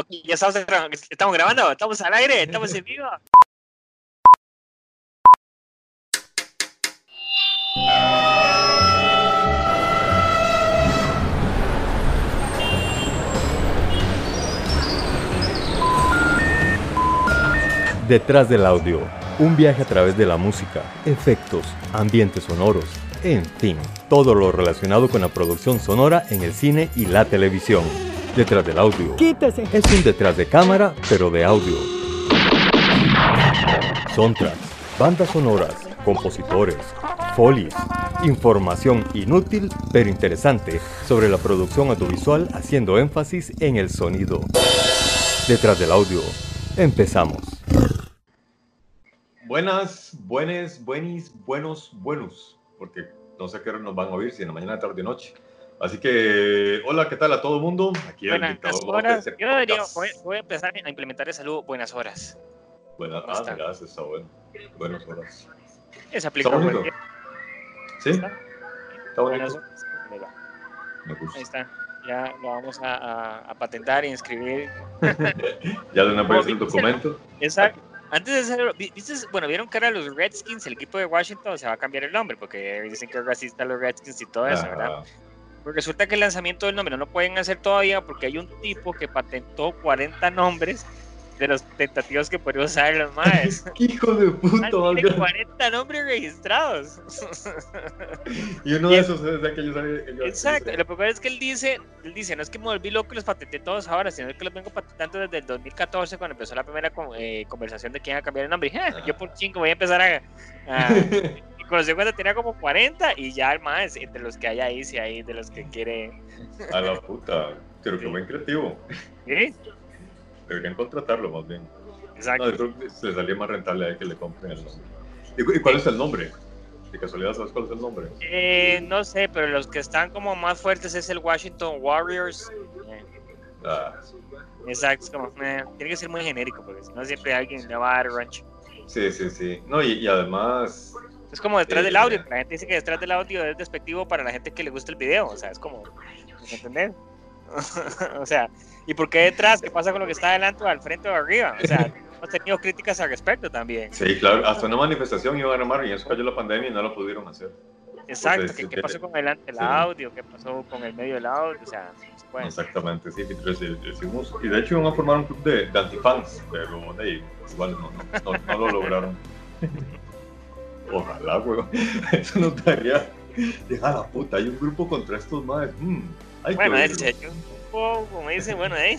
Ok, ya estamos, estamos grabando, estamos al aire, estamos en vivo. Detrás del audio, un viaje a través de la música, efectos, ambientes sonoros, en fin, todo lo relacionado con la producción sonora en el cine y la televisión. Detrás del audio. Quítese. Es un detrás de cámara, pero de audio. Soundtracks, bandas sonoras, compositores, folies, información inútil pero interesante sobre la producción audiovisual haciendo énfasis en el sonido. Detrás del audio. Empezamos. Buenas, buenas, buenis, buenos, buenos, porque no sé a qué hora nos van a oír, si en la mañana, tarde o noche. Así que, hola, ¿qué tal a todo el mundo? Aquí el Buenas dictador horas. López Yo Podcast. voy, voy a empezar a implementar el saludo buenas horas. Buenas, ¿Cómo ah, está? mira, está bueno. Buenas horas. Es aplica Está bonito. cualquier- ¿Sí? ¿Está? Está Buenas horas. Ahí. Me Ahí gusta. está. Ya lo vamos a, a- a patentar y inscribir. Ya de una vez el documento. Exacto. Antes de hacerlo, vi- ¿viste? Bueno, vieron que ahora los Redskins, el equipo de Washington, se va a cambiar el nombre porque dicen que es racista los Redskins y todo eso, ¿verdad? Pues resulta que el lanzamiento del nombre no lo pueden hacer todavía porque hay un tipo que patentó 40 nombres de los tentativos que podría usar los maes. Hijo de puta, Ah, tiene madre. 40 nombres registrados. Y uno de esos es de aquellos que yo- Exacto. Lo peor es que él dice, él dice, no es que me volví loco y los patenté todos ahora, sino que los vengo patentando desde el 2014 cuando empezó la primera eh, conversación de quién iba a cambiar el nombre. Y dije, "Ah, yo por chingo voy a empezar a... a- y conocí cuando tenía como 40 y ya el más, entre los que hay ahí, si hay de los que quiere... A la puta. Pero Sí. buen creativo. ¿Sí? Deberían contratarlo más bien. Exacto. No, yo creo que se le salía más rentable a él que le compren el nombre. ¿Y, cu- y cuál es el nombre? De casualidad, ¿sabes cuál es el nombre? Eh, no sé, pero los que están como más fuertes es el Washington Warriors. Eh, Ah, exacto, es como, eh, tiene que ser muy genérico porque si no siempre alguien le va a dar ranch. sí, sí, sí. No, y, y además, Es como detrás del audio, la gente dice que detrás del audio es despectivo para la gente que le gusta el video, o sea, es como, ¿me entendés? o sea, ¿y por qué detrás? ¿Qué pasa con lo que está adelante o al frente o arriba? O sea, hemos tenido críticas al respecto también. sí, claro, hasta una manifestación iban a armar y eso cayó la pandemia y no lo pudieron hacer. Exacto, Pues, ¿qué, sí, qué pasó con el, el sí. audio? ¿Qué pasó con el medio del audio? O sea, no se puede. Exactamente, sí, reci- recibimos. Y de hecho iban a formar un club de, de antifans, pero ahí, igual no, no, no, no lo lograron. Ojalá, weón. Eso nos daría. Deja la puta, hay un grupo contra estos madres. Mm, hay Bueno, oírlo. ese, yo un poco, como dicen, bueno, ¿eh?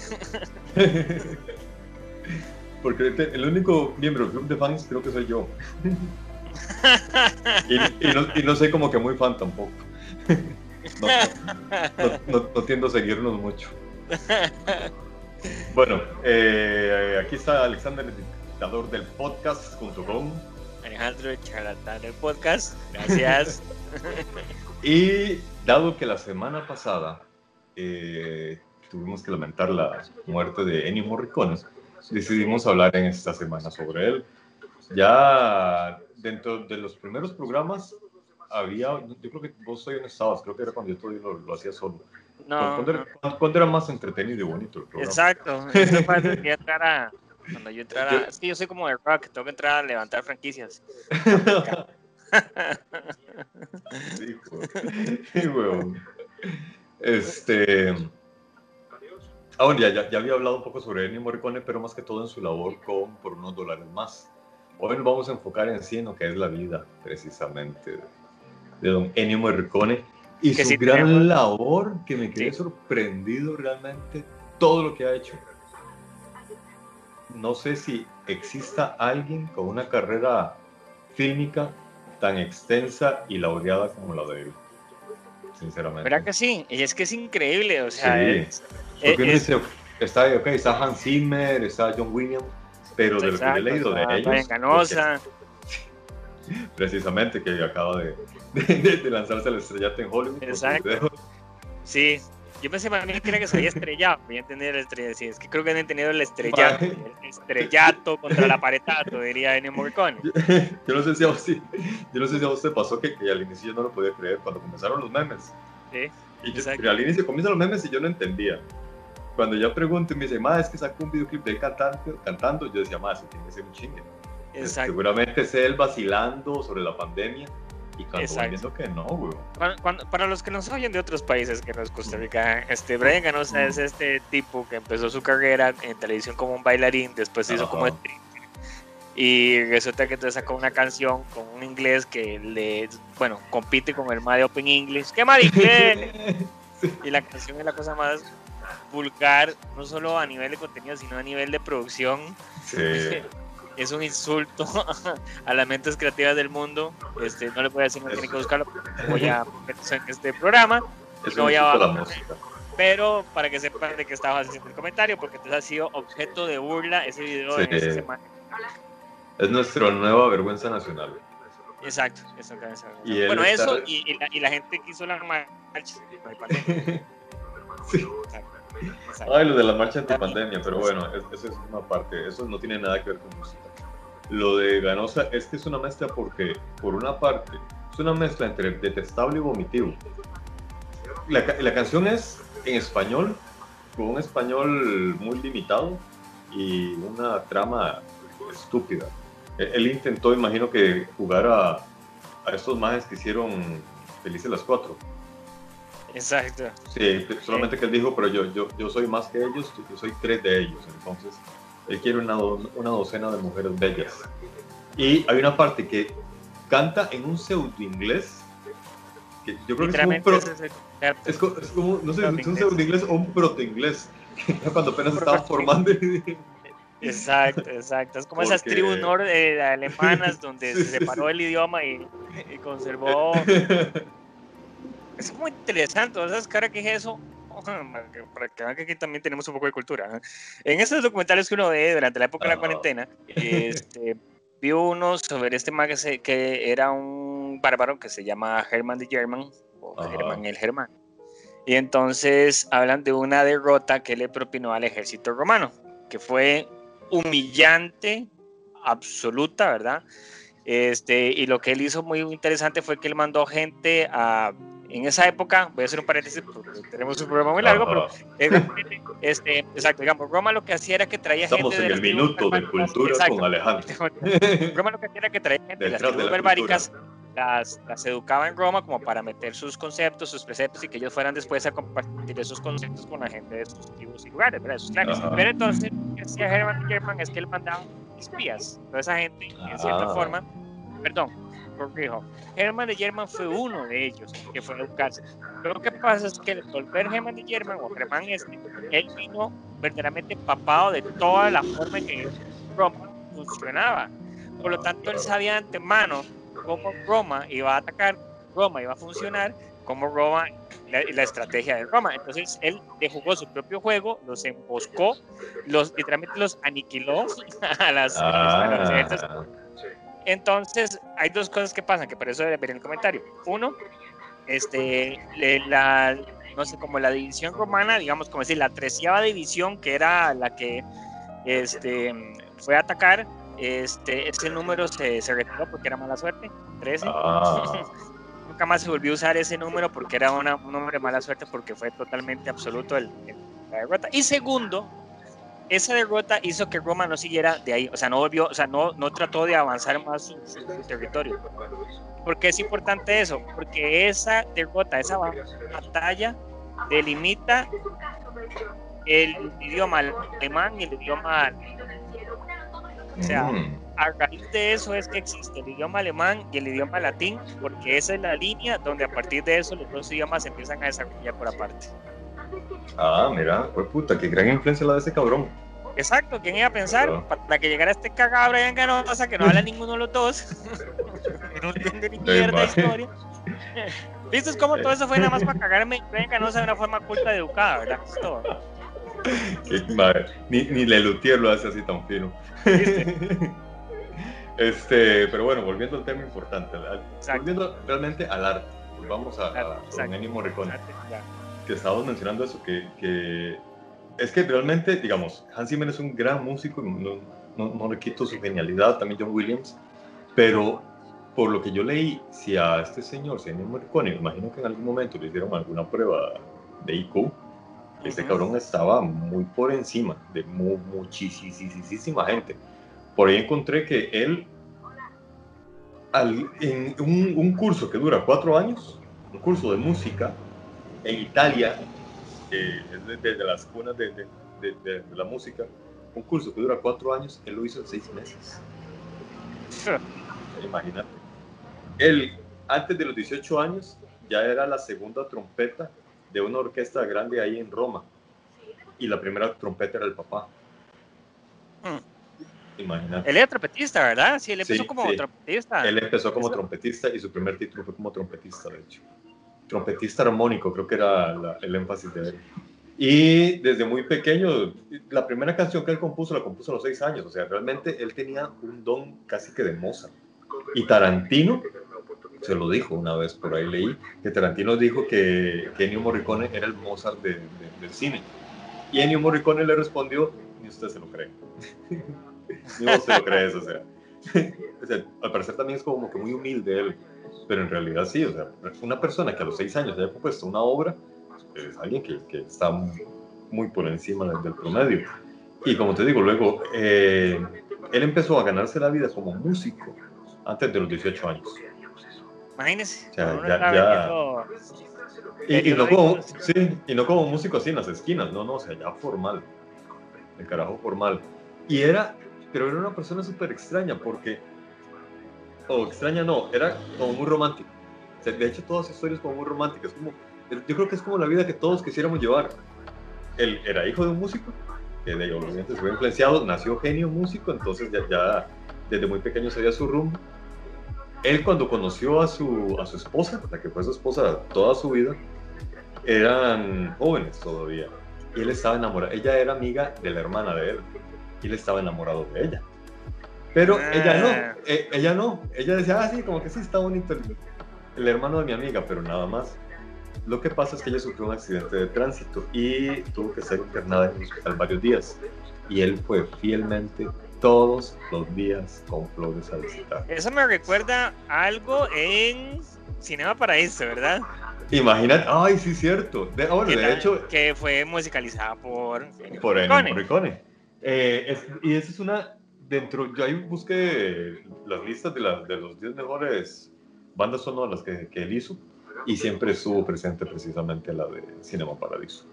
Porque el único miembro del club de fans creo que soy yo. Y, y no, y no soy como que muy fan tampoco. No, no- no- no tiendo a seguirnos mucho. Bueno, eh, aquí está Alexander, el dictador del podcast, con. Alejandro Charlatán del podcast, gracias. Y dado que la semana pasada eh, tuvimos que lamentar la muerte de Ennio Morricone, decidimos hablar en esta semana sobre él. Ya dentro de los primeros programas había, yo creo que vos hoy no estabas, creo que era cuando yo todavía lo, lo hacía solo. No, ¿Cuándo, no. era, cuándo era más entretenido y bonito el programa? Exacto, que yo entrara, cuando yo entrara, Yo- es que yo soy como de rock, tengo que entrar a levantar franquicias. Sí, huevón. Este. Ah, bueno, ya, ya, había hablado un poco sobre Ennio Morricone, pero más que todo en su labor con Por unos dólares más. Hoy nos vamos a enfocar en sí en lo que es la vida, precisamente, de, de don Ennio Morricone y Que su sí gran tenemos. labor, que me quedé Sí. sorprendido realmente todo lo que ha hecho. No sé si exista alguien con una carrera fílmica tan extensa y laureada como la de él. Sinceramente. ¿Verdad que sí? Y es que es increíble, o sea, Sí. es, Porque uno es- dice, está, okay, está Hans Zimmer, está John Williams, pero de lo que yo he leído de ellos, porque precisamente que acaba de, de, de lanzarse al estrellato en Hollywood. Exacto. sí. Yo pensé para mí que era que se había estrellado, voy a entender el estrellado, sí, es que creo que han entendido el estrellato, el estrellato contra el aparetato, diría Ennio Morricone. Yo no sé si a vos, sí- yo no sé si a vos te pasó que, que al inicio yo no lo podía creer cuando comenzaron los memes. Sí, Y yo- pero al inicio comienzan los memes y yo no entendía. cuando yo pregunto y me dice, ma, es que sacó un videoclip de él cantando, cantando yo decía, ma, se tiene que ser un chingue. Exacto. Seguramente es él vacilando sobre la pandemia y cuando Exacto. que no, güey. Cuando- cuando- para los que nos oyen de otros países que no es Costa Rica, este Brian Ganosa es este tipo que empezó su carrera en televisión como un bailarín, después se hizo como. Y resulta que entonces sacó una canción con un inglés que le, bueno, compite con el de Open English. ¡Qué mal inglés! Y la canción es la cosa más vulgar, no solo a nivel de contenido, sino a nivel de producción. Sí. Es un insulto a las mentes creativas del mundo. Este, no le voy a decir, no tiene que buscarlo. Voy a eso en este programa. Es No, insulto a música. Pero para que sepan de qué estaba haciendo el comentario, porque entonces ha sido objeto de burla ese video Sí. en esta semana. Es nuestra nueva vergüenza nacional. Exacto, eso se- Y Bueno, está- eso y, y la, y la gente que hizo la marcha. Sí. Ay, lo de la marcha antipandemia, pero bueno, es- eso es una parte, eso no tiene nada que ver con música. Lo de Ganosa es que es una mezcla porque, por una parte, es una mezcla entre detestable y vomitivo. La, la canción es en español, con un español muy limitado y una trama estúpida. Él, él intentó, imagino que, jugar a, a estos majes que hicieron Felices las Cuatro. Exacto. Sí, solamente que él dijo, pero yo, yo, yo soy más que ellos, yo soy tres de ellos. Entonces, él quiere una, do- una docena de mujeres bellas. Y hay una parte que canta en un pseudo inglés, que yo creo que es como un, pro- es es co- es como, no sé, es un pseudo inglés o un proto inglés. Cuando apenas estaban formando. Exacto, exacto. Es como esas Porque- tribus nor- eh, alemanas donde se separó el idioma y, y conservó. Es muy interesante, ¿sabes ahora que es eso? Para que vean que aquí también tenemos un poco de cultura. ¿eh? En esos documentales que uno ve durante la época de la Ajá. cuarentena, este, vi uno sobre este man que, se- que era un bárbaro que se llama Herman de German, o. German el Germán. Y entonces hablan de una derrota que le propinó al ejército romano, que fue humillante, absoluta, ¿verdad? Este, y lo que él hizo muy interesante fue que él mandó gente a, en esa época, voy a hacer un paréntesis porque tenemos un programa muy largo, pero este, exacto, digamos, Roma lo que hacía era que traía Estamos gente en de el minuto de cultura exacto. con Alejandro. Roma lo que hacía era que traía gente de las tribus la barbáricas, las, las educaba en Roma como para meter sus conceptos, sus preceptos y que ellos fueran después a compartir esos conceptos con la gente de sus tribus y lugares, ¿verdad? Sus clanes. Pero entonces, lo que hacía Hermann German es que él mandaba espías, toda esa gente, en cierta Ah. forma, perdón, corrijo, de German fue uno de ellos que fue a educarse. Pero lo que pasa es que el volver Hermann de German o Germán este, él vino verdaderamente empapado de toda la forma en que Roma funcionaba. Por lo tanto, él sabía de antemano cómo Roma iba a atacar, Roma iba a funcionar, cómo Roma, la, la estrategia de Roma. Entonces, él jugó su propio juego, los emboscó, los, literalmente los aniquiló a las, a Ah, entonces, hay dos cosas que pasan, que por eso debe ver el comentario. Uno, este, la, no sé, como la división romana, digamos, como decir, la treceava división, que era la que este, fue a atacar, este, ese número se, se retiró porque era mala suerte, 13. ah, Nunca más se volvió a usar ese número porque era una- un número de mala suerte porque fue totalmente absoluto el, el- la derrota. Y segundo, esa derrota hizo que Roma no siguiera de ahí, o sea, no volvió, o sea, no, no trató de avanzar más su, su- su territorio. ¿Por qué es importante eso? Porque esa derrota, esa ba- batalla delimita el idioma alemán y el idioma o sea, mm, a raíz de eso es que existe el idioma alemán y el idioma latín, porque esa es la línea donde a partir de eso los dos idiomas se empiezan a desarrollar por aparte. Ah, mira, fue puta, qué gran influencia la de ese cabrón. Exacto, ¿quién iba a pensar? Claro. Para que llegara este cagado Brian Ganosa, que no habla ninguno de los dos, que no entiende ni mierda historia. ¿Viste cómo todo eso fue nada más para cagarme Brian Ganosa de una forma culta y educada, verdad? Es todo. Qué madre. Ni, ni Lelutier lo hace así tan fino. ¿Viste? este, pero bueno, volviendo al tema importante, al- Exacto. volviendo realmente al arte, vamos a, a, con exacto. Ennio Morricone, Ya. Que estábamos mencionando eso, que, que es que realmente, digamos, Hans Zimmer es un gran músico, no, no, no le quito su genialidad, también John Williams, pero por lo que yo leí, si a este señor, si a Morricone, imagino que en algún momento le hicieron alguna prueba de IQ, Ese cabrón estaba muy por encima de muchísima gente. Por ahí encontré que él, en un, curso que dura cuatro años, un curso de música en Italia, es desde las cunas de, de, la música, un curso que dura cuatro años, él lo hizo en seis meses. Imagínate. Él, antes de los 18 años, ya era la segunda trompeta de una orquesta grande ahí en Roma. Y la primera trompeta era el papá. Hmm. Imagínate. Él era trompetista, ¿verdad? Sí, él empezó como trompetista. Él empezó como trompetista y su primer título fue como trompetista, de hecho. Trompetista armónico, creo que era el énfasis de él. Y desde muy pequeño, la primera canción que él compuso la compuso a los seis años. O sea, realmente él tenía un don casi que de Mozart. Y Tarantino se lo dijo una vez, por ahí leí, que Tarantino dijo que, Ennio Morricone era el Mozart del cine. Y Ennio Morricone le respondió, ni usted se lo cree. ni usted lo cree eso, o sea. Al parecer también es como que muy humilde él, pero en realidad sí, o sea, una persona que a los seis años haya propuesto una obra, es alguien que, que está muy por encima del promedio. Y como te digo, luego, eh, él empezó a ganarse la vida como músico antes de los 18 años. Imagínese. Y, no como, sí, y no como músico así en las esquinas, no, no, o sea, ya formal. El carajo formal. Y era, pero era una persona súper extraña porque, o extraña no, era como muy romántico. de hecho, todas las historias como muy románticas. Como, yo creo que es como la vida que todos quisiéramos llevar. Él era hijo de un músico, que de obviamente se fue influenciado, nació genio músico, entonces ya, ya desde muy pequeño sabía su rumbo él cuando conoció a su, a su esposa, la que fue su esposa toda su vida, eran jóvenes todavía. Y él estaba enamorado. Ella era amiga de la hermana de él. Y él estaba enamorado de ella. Pero ella no, eh, ella no. Ella decía, ah, sí, como que sí, está bonito el, el hermano de mi amiga, pero nada más. Lo que pasa es que ella sufrió un accidente de tránsito y tuvo que ser internada en el hospital varios días. Y él fue fielmente todos los días con flores a visitar. Eso me recuerda algo en Cinema Paraíso, ¿verdad? Imagínate, ay, sí, cierto. De, de hecho. Que fue musicalizada por. Por Ennio Morricone. Eh, y esa es una. Dentro, yo ahí busqué las listas de, de los 10 mejores bandas sonoras que, que él hizo y siempre estuvo presente precisamente la de Cinema Paradiso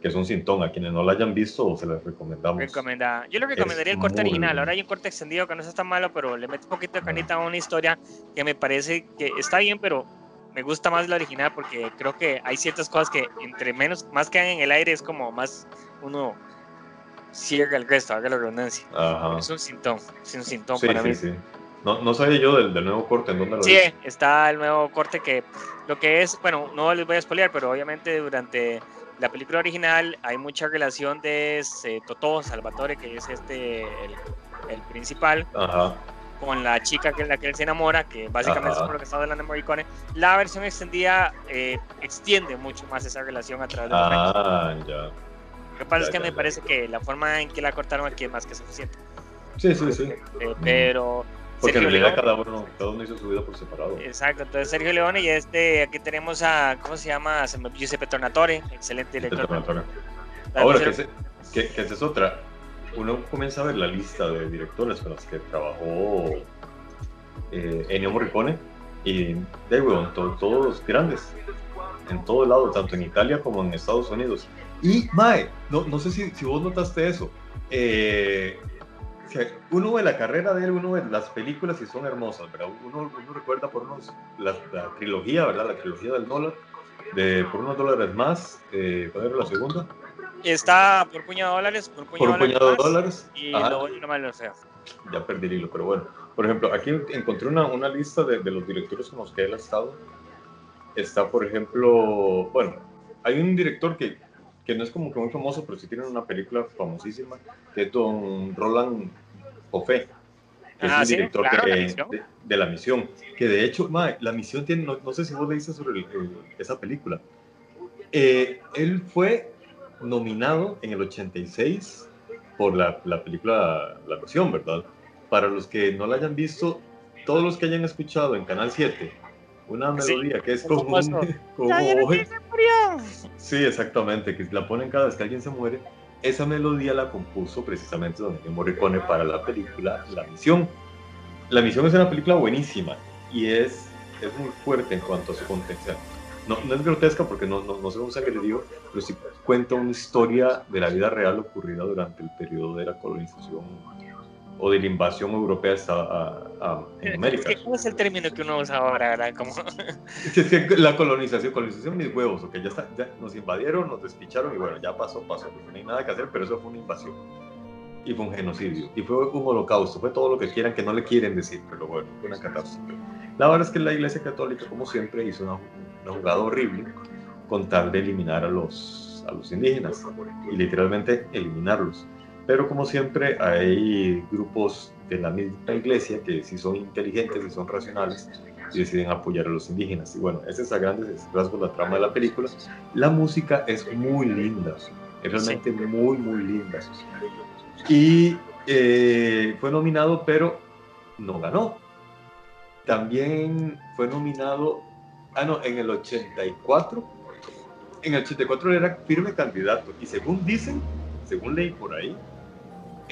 que es un sintón. A quienes no lo hayan visto, se les recomendamos. Recomenda. Yo le recomendaría el corte original. Ahora hay un corte extendido que no es tan malo, pero le mete un poquito de canita a una historia que me parece que está bien, pero me gusta más la original porque creo que hay ciertas cosas que entre menos, más quedan en el aire, es como más uno cierra el resto, haga la redundancia. Es un sintón, es un sintón para mí. Sí. No, no sabía yo del, del, nuevo corte, ¿en dónde lo Sí, está el nuevo corte que lo que es, bueno, no les voy a spoilear, pero obviamente durante la película original hay mucha relación de Totó Salvatore, que es este el, principal, con la chica que la que él se enamora, que básicamente es por lo que está hablando de Morricone. La versión extendida eh, extiende mucho más esa relación a través de ah, Ya. Lo que pasa es que me parece que la forma en que la cortaron aquí es más que suficiente. Sí, sí, sí. Eh, pero porque en realidad cada uno, cada uno hizo su vida por separado. Exacto, entonces Sergio Leone y este, aquí tenemos a, ¿cómo se llama? Giuseppe Tornatore, excelente director. Tornatore. Ahora, que, que, que esa es otra, uno comienza a ver la lista de directores con los que trabajó eh, Ennio Morricone y de bueno, todos grandes, en todo lado, tanto en Italia como en Estados Unidos. Y, Mae, no, no sé si, si vos notaste eso. Eh, uno ve la carrera de él, uno ve las películas y son hermosas, ¿verdad? Uno, uno recuerda por unos, la, trilogía, ¿verdad? La trilogía del dólar, de por unos dólares más, eh, ¿cuál era la segunda? Está por puñado de dólares, por puñado, por puñado de dólares. Y no más lo sea. Ya perdí el hilo, pero bueno. Por ejemplo, aquí encontré una, una lista de, de los directores con los que él ha estado. Está, por ejemplo, bueno, hay un director que que no es como que muy famoso, pero sí tiene una película famosísima, que es Don Roland Joffé, que es ah, el director de, la misión, que de hecho, la misión tiene, no, sé si vos leíste sobre esa película, eh, él fue nominado en el 86 por la, la película La Misión, ¿verdad? Para los que no la hayan visto, todos los que hayan escuchado en Canal 7 una melodía que es como, como sí exactamente que la ponen cada vez que alguien se muere esa melodía la compuso precisamente Don Ennio Morricone para la película La Misión. La Misión es una película buenísima y es, es muy fuerte en cuanto a su contexto. No, no es grotesca porque no, no, no sé cómo se digo, pero sí cuenta una historia de la vida real ocurrida durante el periodo de la colonización o de la invasión europea a, en América. ¿Cómo es el término que uno usa ahora? ¿verdad? Como... la colonización, colonización mis huevos, ok, ya, está, ya nos invadieron, nos despicharon y bueno, ya pasó, pasó, no hay nada que hacer, pero eso fue una invasión y fue un genocidio y fue un holocausto, fue todo lo que quieran que no le quieren decir, pero bueno, fue una catástrofe. La verdad es que la Iglesia Católica, como siempre, hizo una, una jugada horrible con tal de eliminar a los, a los indígenas y literalmente eliminarlos. Pero como siempre hay grupos de la misma iglesia que sí son inteligentes y son racionales y deciden apoyar a los indígenas. Y bueno, ese es a grandes rasgos la trama de la película. La música es muy linda, es realmente muy, muy linda. Y eh, fue nominado, pero no ganó. También fue nominado, ah, no, en el 84. En el 84 era firme candidato. Y según dicen, según leí por ahí,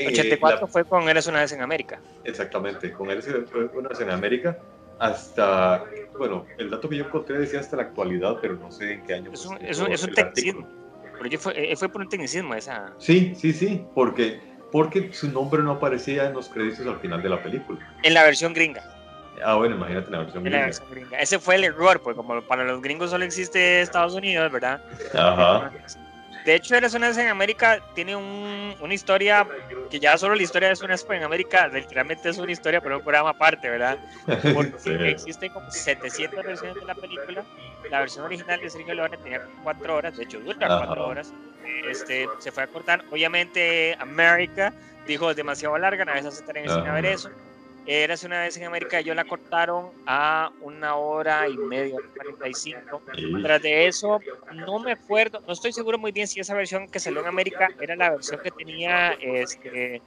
84 eh, fue con Eres una vez en América. Exactamente, con Eres una vez en América hasta, bueno, el dato que yo encontré decía hasta la actualidad, pero no sé en qué año. Es un, es un, es un tecnicismo. Pero fue, eh, fue, por un tecnicismo esa. Sí, sí, sí, porque, porque su nombre no aparecía en los créditos al final de la película. En la versión gringa. Ah, bueno, imagínate en la versión, en La versión gringa. Ese fue el error, porque como para los gringos solo existe Estados Unidos, ¿verdad? Ajá. De hecho, Eres una vez en América tiene un, una historia que ya solo la historia de vez en América literalmente es una historia, pero un programa aparte, ¿verdad? Porque existen como 700 versiones de la película. La versión original de Sergio Leone tenía 4 horas, de hecho dura 4 horas. Este, se fue a cortar. Obviamente, América dijo es demasiado larga, a veces se en a ver eso. Eras una vez en América, yo la cortaron a una hora y media, 45. Tras de eso, no me acuerdo, no estoy seguro muy bien si esa versión que salió en América era la versión que tenía, este,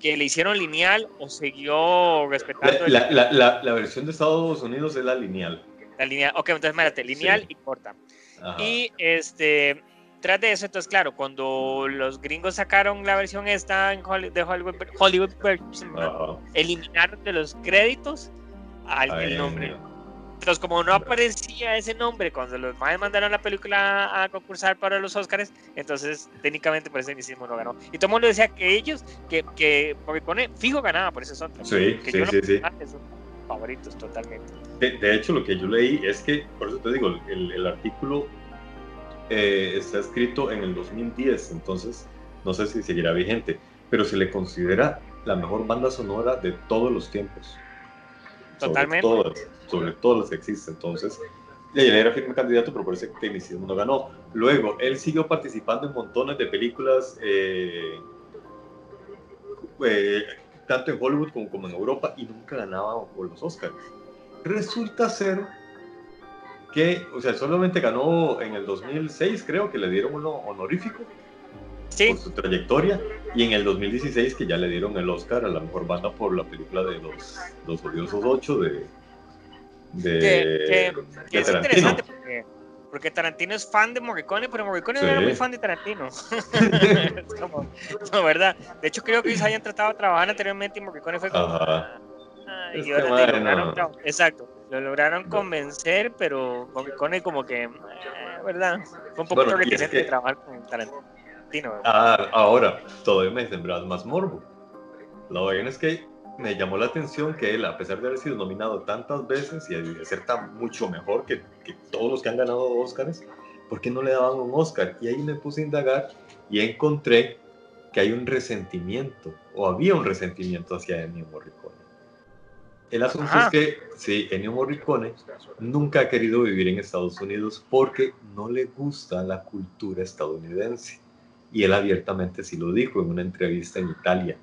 que le hicieron lineal o siguió respetando. La, la, la, la versión de Estados Unidos es la lineal. La lineal, ok, entonces espérate, lineal y corta. Y este, tras de eso, entonces, claro, cuando los gringos sacaron la versión esta en Hollywood, de Hollywood, Hollywood eliminaron de los créditos al nombre. Entonces, como no aparecía ese nombre cuando los más mandaron la película a concursar para los Oscars, entonces técnicamente por ese mismo no ganó. Y todo el mundo decía que ellos, que, que porque pone fijo ganaba por ese son. Sí, sí, yo sí, sí. Son favoritos totalmente. De, hecho, lo que yo leí es que, por eso te digo, el, el artículo eh, está escrito en el 2010, entonces no sé si seguirá vigente, pero se le considera la mejor banda sonora de todos los tiempos. Totalmente. Sobre todas, sobre todas las que existen. Entonces, él era firme candidato, pero por ese tecnicismo no ganó. Luego, él siguió participando en montones de películas, eh, eh, tanto en Hollywood como, como en Europa, y nunca ganaba por los Oscars. Resulta ser que, o sea, solamente ganó en el 2006, creo que le dieron uno honorífico por su trayectoria, y en el 2016 que ya le dieron el Oscar a la mejor banda por la película de Los, los Odiosos 8 de, de, es interesante porque, porque, Tarantino es fan de Morricone, pero Morricone no era muy fan de Tarantino. como, no, ¿verdad? De hecho, creo que ellos hayan tratado de trabajar anteriormente y Morricone fue como... Ah, y ahora exacto lo lograron convencer, pero Morricone como que, eh, ¿verdad? Fue un poco bueno, reticente de trabajar con Tarantino. Ah, ahora, todavía me sembrado más morbo. La verdad es que me llamó la atención que él, a pesar de haber sido nominado tantas veces y de ser tan mucho mejor que, que todos los que han ganado Oscars, ¿por qué no le daban un Oscar? Y ahí me puse a indagar y encontré que hay un resentimiento, o había un resentimiento hacia Ennio Morricone. El asunto es que, sí, Ennio Morricone nunca ha querido vivir en Estados Unidos porque no le gusta la cultura estadounidense. Y él abiertamente sí lo dijo en una entrevista en Italia.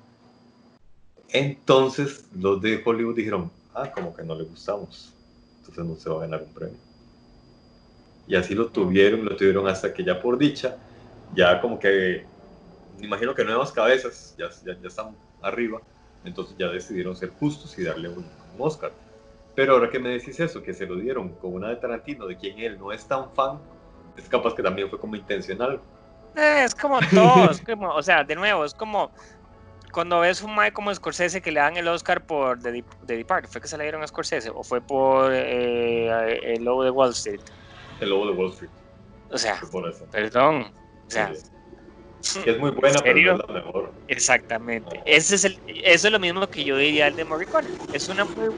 Entonces los de Hollywood dijeron, ah, como que no le gustamos, entonces no se va a ganar un premio. Y así lo tuvieron, lo tuvieron hasta que ya por dicha, ya como que, me imagino que nuevas cabezas ya, ya, ya están arriba, entonces ya decidieron ser justos y darle un, Oscar. Pero ahora que me decís eso, que se lo dieron con una de Tarantino, de quien él no es tan fan, es capaz que también fue como intencional. Eh, es como todo, es como, o sea, de nuevo, es como cuando ves un Mike como Scorsese que le dan el Oscar por The, The Depart, ¿fue que se le dieron a Scorsese o fue por eh, el lobo de Wall Street? El lobo de Wall Street. O sea, perdón, o sea, es muy buena, pero no es la mejor. Exactamente. Ese es el, eso es lo mismo que yo diría el de Morricone. Es una muy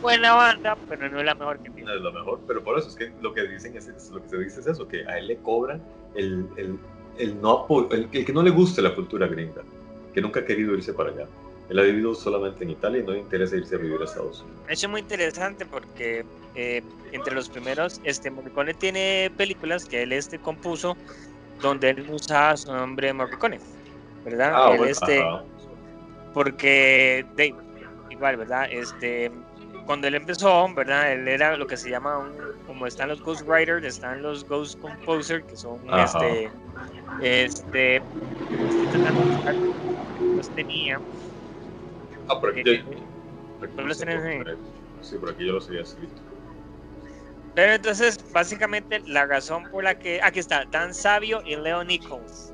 buena banda, pero no es la mejor que tiene. No es la mejor, pero por eso es que lo que dicen es, lo que se dice es eso, que a él le cobran el, el, el no el, el, que no le guste la cultura gringa, que nunca ha querido irse para allá. Él ha vivido solamente en Italia y no le interesa irse a vivir a Estados Unidos. Es muy interesante porque eh, entre los primeros, este Morricone tiene películas que él este compuso donde él usa su nombre Morricone, ¿verdad? Ah, él, este, porque Dave, igual, ¿verdad? Este, cuando él empezó, ¿verdad? Él era lo que se llama un, como están los Ghost Writers, están los Ghost Composers, que son este, este, los tenía. Ah, por aquí, eh, los tenés, sí, por aquí yo los había escrito. Pero entonces, básicamente, la razón por la que. Aquí está, Dan Sabio y Leo Nichols.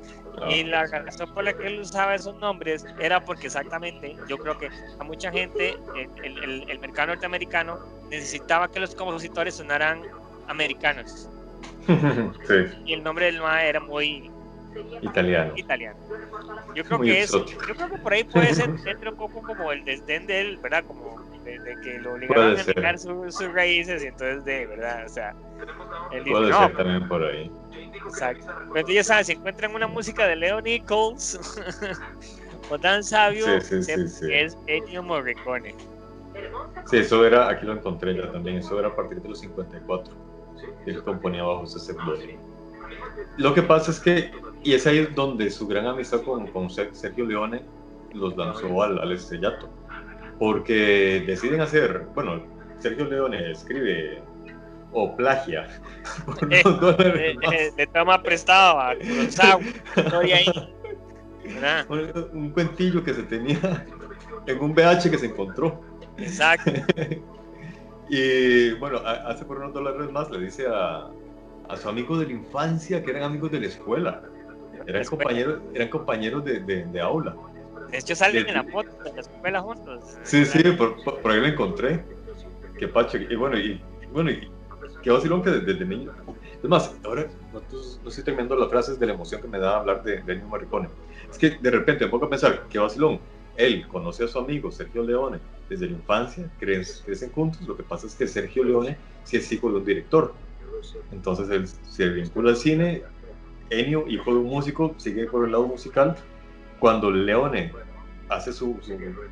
Y la razón por la que él usaba esos nombres era porque exactamente, yo creo que a mucha gente, el, el, el mercado norteamericano necesitaba que los compositores sonaran americanos. sí. Y el nombre del MAE era muy italiano. italiano. Yo creo que eso, yo creo que por ahí puede ser un poco como el desdén de él, ¿verdad? Como de, que lo obligaron a negar sus raíces y entonces de verdad, o sea, él dice, Puede no, ser también por ahí. Exacto. Pero ya sabes, si encuentran una música de Leo Nichols o tan sabio, sí, sí, sí, es Ennio Morricone. Sí, eso era, aquí lo encontré ya también, eso era a partir de los 54. Y él componía bajo ese seudónimo. Lo que pasa es que, y es ahí donde su gran amistad con, con Sergio Leone los lanzó al, al estrellato porque deciden hacer, bueno, Sergio Leone escribe o plagia eh, eh, eh, le toma prestado a estoy ahí. Un, un, cuentillo que se tenía en un VH que se encontró. Exacto. y bueno, hace por unos dólares más le dice a, a, su amigo de la infancia que eran amigos de la escuela. Eran compañeros, eran compañeros de, de, de aula. De hecho, salen en la foto de la escuela juntos. Sí, sí, por, por, ahí lo encontré. Qué pacho. Y bueno, y, bueno, y qué vacilón que desde, niño. Es más, ahora no, no, estoy terminando las frases de la emoción que me da hablar de, de Morricone. Es que de repente me pongo a pensar, qué vacilón. Él conoce a su amigo Sergio Leone desde la infancia, crecen, crecen juntos. Lo que pasa es que Sergio Leone sí es hijo de un director. Entonces él se vincula al cine. Ennio, hijo de un músico, sigue por el lado musical cuando Leone hace su,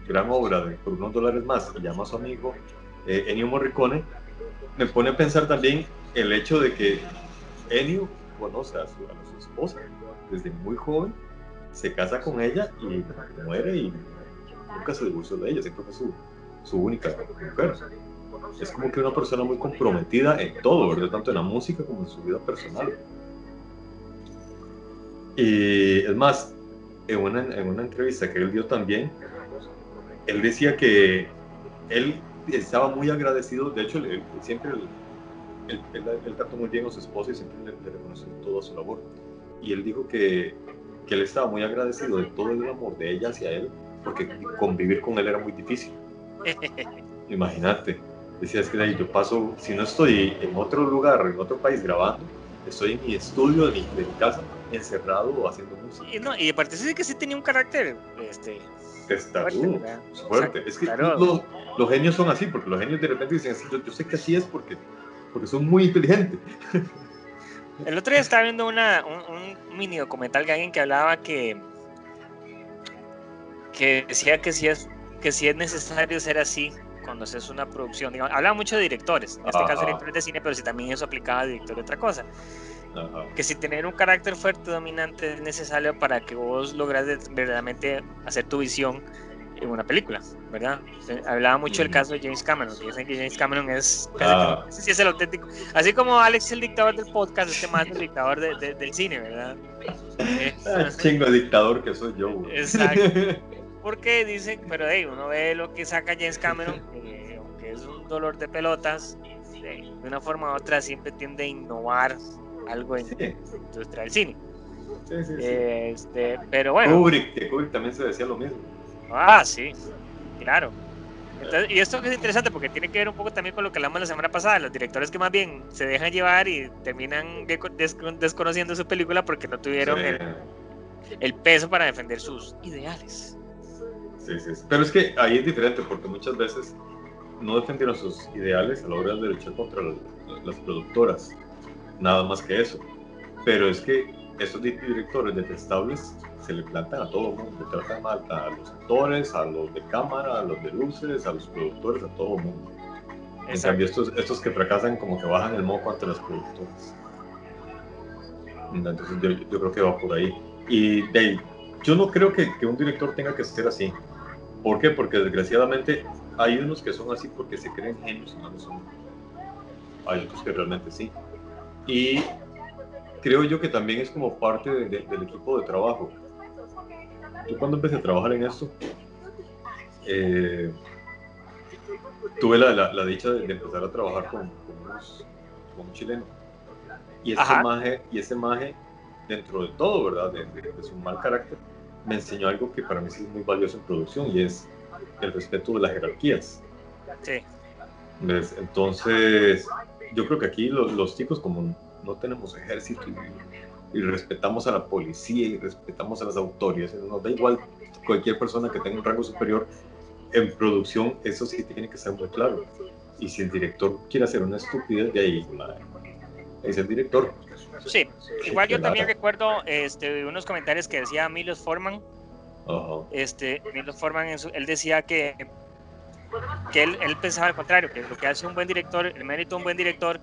gran obra de por unos dólares más y llama a su amigo eh, Ennio Morricone, me pone a pensar también el hecho de que Ennio conoce a su, esposa desde muy joven, se casa con ella y muere y nunca se divorció de ella, siempre fue su, su única mujer. Es como que una persona muy comprometida en todo, ¿verdad? Tanto en la música como en su vida personal. Y es más, en una, en una entrevista que él dio también, él decía que él estaba muy agradecido, de hecho, él, siempre él, él, trató muy bien a su esposa y siempre le, le, reconoció toda su labor. Y él dijo que, que, él estaba muy agradecido de todo el amor de ella hacia él, porque convivir con él era muy difícil. Imagínate, decía, es que yo paso, si no estoy en otro lugar, en otro país grabando, estoy en mi estudio de mi, de mi casa, encerrado haciendo música. Y, no, y aparte sí que sí tenía un carácter este, fuerte. fuerte. es que los, los, genios son así, porque los genios de repente dicen así, yo, sé que así es porque, porque son muy inteligentes. El otro día estaba viendo una, un, mini documental de alguien que hablaba que, que decía que si es, que si es necesario ser así cuando haces una producción. hablaba mucho de directores, en este caso directores de cine, pero si también eso aplicaba a director de otra cosa. Que si tener un carácter fuerte, dominante, es necesario para que vos logras verdaderamente hacer tu visión en una película, ¿verdad? Hablaba mucho del caso de James Cameron, dicen que James Cameron es, ah. sí es el auténtico, así como Alex es el dictador del podcast, este más el dictador del cine, ¿verdad? Ah, chingo dictador que soy yo. Exacto. Porque dicen, pero hey, uno ve lo que saca James Cameron, que, es un dolor de pelotas, de una forma u otra siempre tiende a innovar algo en Sí. industria del cine. Sí, sí, sí. Este, pero bueno, Kubrick, que Kubrick también se decía lo mismo. ah, sí, claro. Entonces, y esto es interesante porque tiene que ver un poco también con lo que hablamos la semana pasada, los directores que más bien se dejan llevar y terminan desconociendo su película porque no tuvieron el, el peso para defender sus ideales. Sí, sí, sí. Pero es que ahí es diferente porque muchas veces no defendieron sus ideales a la hora de luchar contra las, las productoras. Nada más que eso. Pero es que esos di- directores detestables se le plantan a todo el mundo. Le tratan mal a los actores, a los de cámara, a los de luces, a los productores, a todo el mundo. En Exacto. cambio, estos, estos que fracasan como que bajan el moco ante las productoras. Entonces yo, yo creo que va por ahí. Y de yo no creo que, que un director tenga que ser así. ¿Por qué? Porque desgraciadamente hay unos que son así porque se creen genios y no lo son. Hay otros que realmente sí. Y creo yo que también es como parte de- de- del equipo de trabajo. Yo cuando empecé a trabajar en esto, eh, tuve la, la- la dicha de, de empezar a trabajar con, con unos- con un chileno. Y ese maje, y ese maje, dentro de todo, ¿verdad? De, su mal carácter, me enseñó algo que para mí sí es muy valioso en producción y es el respeto de las jerarquías. Sí. Entonces, yo creo que aquí los, los chicos, como no tenemos ejército y, y respetamos a la policía y respetamos a las autoridades, nos da igual cualquier persona que tenga un rango superior, en producción eso sí tiene que ser muy claro. Y si el director quiere hacer una estupidez, de ahí, madre, es el director. Sí, igual yo también recuerdo este, unos comentarios que decía Milos Forman. Ajá. Este, Milos Forman, él decía que, que él, él pensaba al contrario, que lo que hace un buen director, el mérito de un buen director,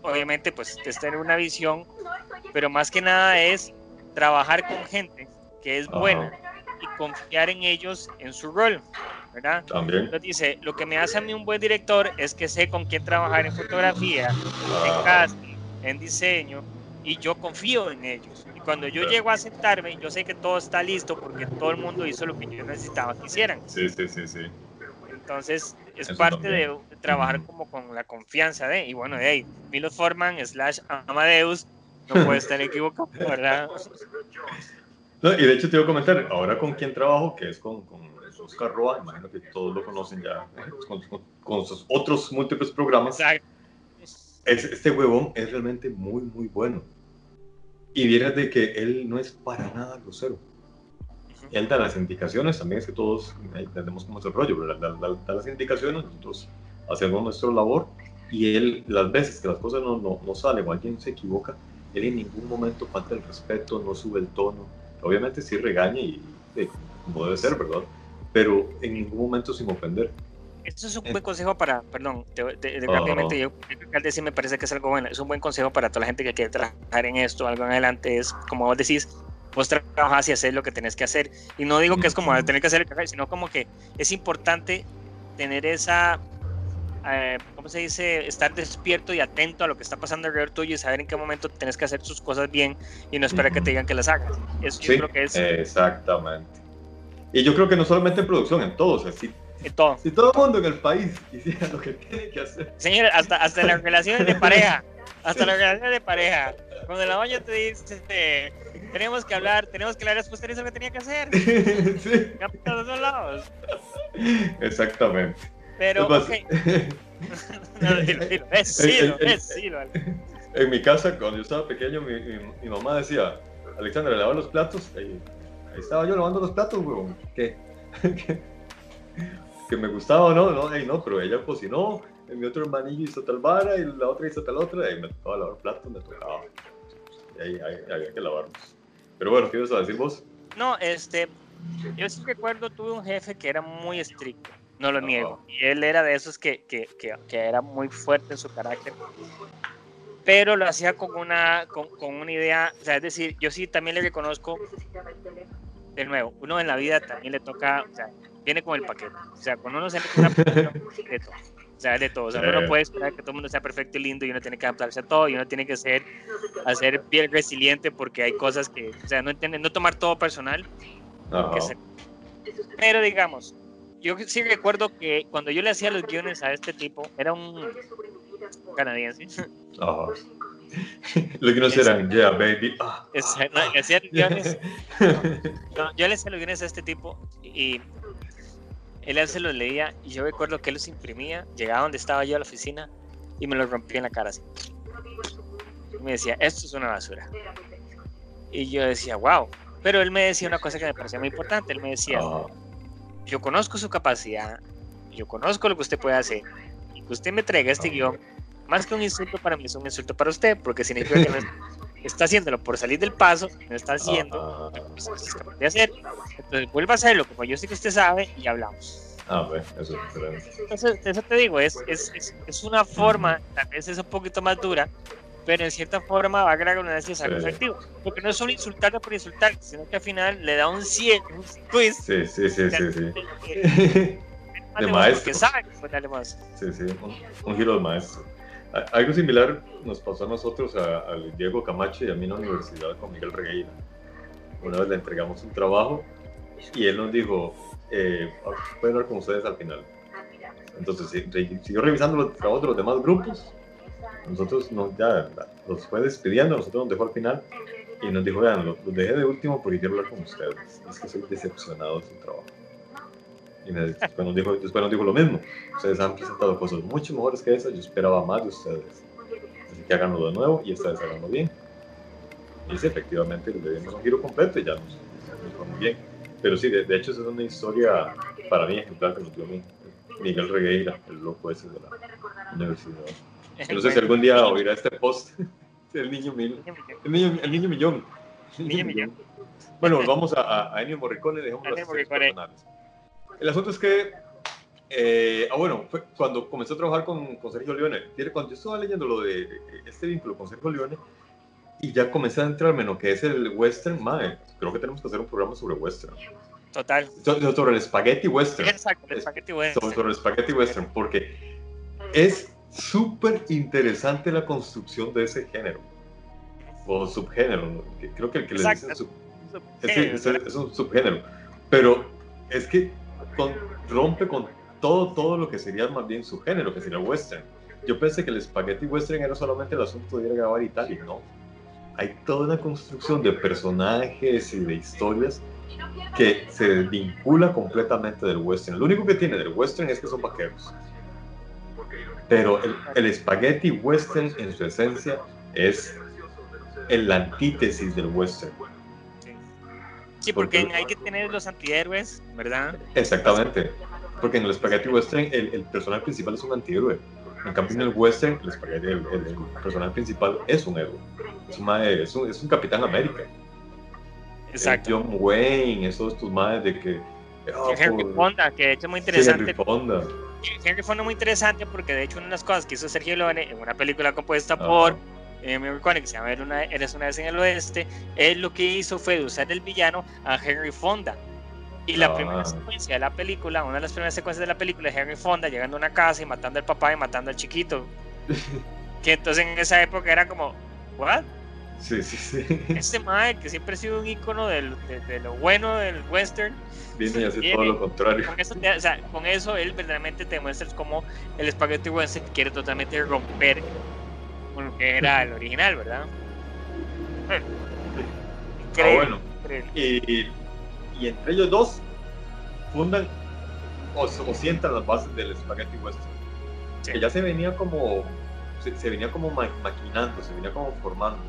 obviamente, pues es tener una visión, pero más que nada es trabajar con gente que es buena y confiar en ellos en su rol, ¿verdad? También. Entonces dice, lo que me hace a mí un buen director es que sé con quién trabajar en fotografía, en Ah, casting, en diseño, y yo confío en ellos. Y cuando yo Claro. llego a sentarme, yo sé que todo está listo porque todo el mundo hizo lo que yo necesitaba que hicieran. sí, sí, sí, sí. Entonces, es Eso parte de, también. de trabajar como con la confianza de, y bueno, de ahí, Milos Forman slash Amadeus, no puede estar equivocado, ¿verdad? No, y de hecho te iba a comentar, ahora con quién trabajo, que es con, con Oscar Roa, imagino que todos lo conocen ya, eh, con, con- con sus otros múltiples programas. Exacto. Es- este huevón es realmente muy, muy bueno. Y vieras de que él no es para nada grosero. Él da las indicaciones, también es que todos entendemos cómo es el rollo, pero da, da- da las indicaciones, nosotros hacemos nuestra labor y él, las veces que las cosas no, no, no salen o alguien se equivoca, él en ningún momento falta el respeto, no sube el tono. Obviamente sí regaña y, y como debe ser, ¿verdad? Pero en ningún momento sin ofender. Esto es un buen consejo para, perdón, te- te- te- Ajá. rápidamente, yo creo que al decir me parece que es algo bueno, es un buen consejo para toda la gente que quiere trabajar en esto, algo en adelante, es como vos decís, vos trabajas y haces lo que tenés que hacer. Y no digo que es como tener que hacer, el café, sino como que es importante tener esa, eh, ¿cómo se dice? Estar despierto y atento a lo que está pasando alrededor tuyo y saber en qué momento tenés que hacer tus cosas bien y no esperar que te digan que las hagas. Eso yo Sí, creo que es exactamente. Y yo creo que no solamente en producción, en todo. O sea, si, en todo. si todo el mundo en el país hiciera lo que tiene que hacer. Señores, hasta, hasta las relaciones de pareja, hasta las relaciones de pareja, cuando la doña te dice, eh, tenemos que hablar, tenemos que hablar, después tenés lo que tenía que hacer. sí, todos los lados. exactamente. Pero, Es más, ok. No, dilo, dilo, decilo, decilo. En mi casa, cuando yo estaba pequeño, mi, mi- mi mamá decía, Alexandra, lava los platos. Ahí, ahí estaba yo lavando los platos, huevón. ¿Qué? ¿Qué? que me gustaba o no, no, ey, no, pero ella cocinó, mi otro hermanillo hizo tal vara y la otra hizo tal otra, y me tocaba lavar platos, me tocaba. Y ahí, ahí había que lavarlos. Pero bueno, ¿qué ibas a decir vos? No, este, yo sí recuerdo, tuve un jefe que era muy estricto, no lo niego. Y él era de esos que, que, que, que era muy fuerte en su carácter. Pero lo hacía con una, con, con una idea, o sea, es decir, yo sí también le reconozco, de nuevo, uno en la vida también le toca, o sea, viene con el paquete. O sea, cuando uno se mete una. O sea, de todo. O sea, uno Sí. no puede esperar que todo el mundo sea perfecto y lindo y uno tiene que adaptarse a todo y uno tiene que ser, hacer bien resiliente porque hay cosas que, o sea, no, entiende, no tomar todo personal se- Pero digamos, yo sí recuerdo que cuando yo le hacía los guiones a este tipo, era un canadiense. Ajá. Los guiones eran, yeah, baby. Ah, Es- no, hacía los guiones. No, yo le hacía los guiones a este tipo y él se los leía y yo recuerdo que él los imprimía, llegaba donde estaba yo a la oficina y me los rompía en la cara así. Y me decía, esto es una basura. Y yo decía, wow. Pero él me decía una cosa que me parecía muy importante. Él me decía, yo conozco su capacidad, yo conozco lo que usted puede hacer, y que usted me traiga este guion, más que un insulto para mí es un insulto para usted, porque significa que no está haciéndolo por salir del paso, no está haciendo ah, lo que usted es capaz de hacer. Entonces vuelva a hacerlo como yo sé que usted sabe y hablamos. ah, ve, eso es diferente. Entonces, eso te digo, es, es, es, es una forma, tal vez es un poquito más dura, pero en cierta forma va a agregar una Sí. efectivo. Porque no es solo insultarte por insultar, sino que al final le da un 100, un twist. Sí, sí, sí, sí, sí. que- De que maestro. sabe que puede darle más. Sí, sí, un, un giro de maestro. Algo similar nos pasó a nosotros, a, a Diego Camacho y a mí en la universidad con Miguel Regueira. Una vez le entregamos un trabajo y él nos dijo, eh, pueden hablar con ustedes al final. Entonces sí, re- siguió revisando los trabajos de los demás grupos. Nosotros nos, ya los fue despidiendo, nosotros nos dejó al final y nos dijo, vean, los, los dejé de último porque quiero hablar con ustedes. Es que soy decepcionado de su trabajo. Y me- después, nos dijo, después nos dijo lo mismo. Ustedes han presentado cosas mucho mejores que esas. Yo esperaba más de ustedes. Así que háganlo de nuevo y esta vez háganlo bien. Y sí, efectivamente, le dimos un giro completo y ya nos, nos fue muy bien. Pero sí, de, de hecho, esa es una historia para mí ejemplar que nos dio mi- Miguel Regueira, el loco ese de la universidad. No sé si algún día oirá este post. El niño mil. El niño, el niño millón. Niño millón. Bueno, volvamos a, a, Ennio Morricone, dejemos las Morricone. personales. El asunto es que, eh, ah, bueno, fue cuando comenzó a trabajar con, con Sergio Leone, cuando yo estaba leyendo lo de este vínculo con Sergio Leone, y ya comencé a entrarme en lo que es el western, mae, creo que tenemos que hacer un programa sobre western. Total. So- Sobre el spaghetti western. Exacto, el espagueti bueno. sobre, sobre el spaghetti western, porque es súper interesante la construcción de ese género, o subgénero, creo que el que le dicen sub- es, es- es un subgénero, pero es que rompe con todo, todo lo que sería más bien su género, que sería western. Yo pensé que el spaghetti western era solamente el asunto de ir a grabar y tal, y no. Hay toda una construcción de personajes y de historias que se vincula completamente del western. Lo único que tiene del western es que son vaqueros. Pero el, el spaghetti western en su esencia es el antítesis del western. Sí, porque hay que tener los antihéroes, ¿verdad? Exactamente. Porque en el spaghetti western el, el personaje principal es un antihéroe. En cambio en el western el, el- el- personaje principal es un héroe. Es es un, es un capitán América. Exacto. Eh, John Wayne, esos tus madres de que... ah, Henry por- Fonda, que de hecho es muy sí, interesante. Henry Fonda. Henry Fonda es muy interesante porque de hecho una de las cosas que hizo Sergio Leone en una película compuesta por eh, Connick, que se llama una, Eres una vez en el oeste, él lo que hizo fue usar el villano a Henry Fonda. Y la Ah. primera secuencia de la película, una de las primeras secuencias de la película es Henry Fonda llegando a una casa y matando al papá y matando al chiquito. que entonces en esa época era como, ¿what? Sí, sí, sí. Este mae que siempre ha sido un icono del- de, de lo bueno del western, Viene y hace todo lo contrario. con eso, te- o sea, con eso él verdaderamente te muestra cómo el Spaghetti Western quiere totalmente romper con lo que era el original, ¿verdad? Ah, Increíble, bueno. increíble. Y, y entre ellos dos fundan o, o sientan las bases del spaghetti western. Sí. Que ya se venía como se, se venía como ma- maquinando, se venía como formando.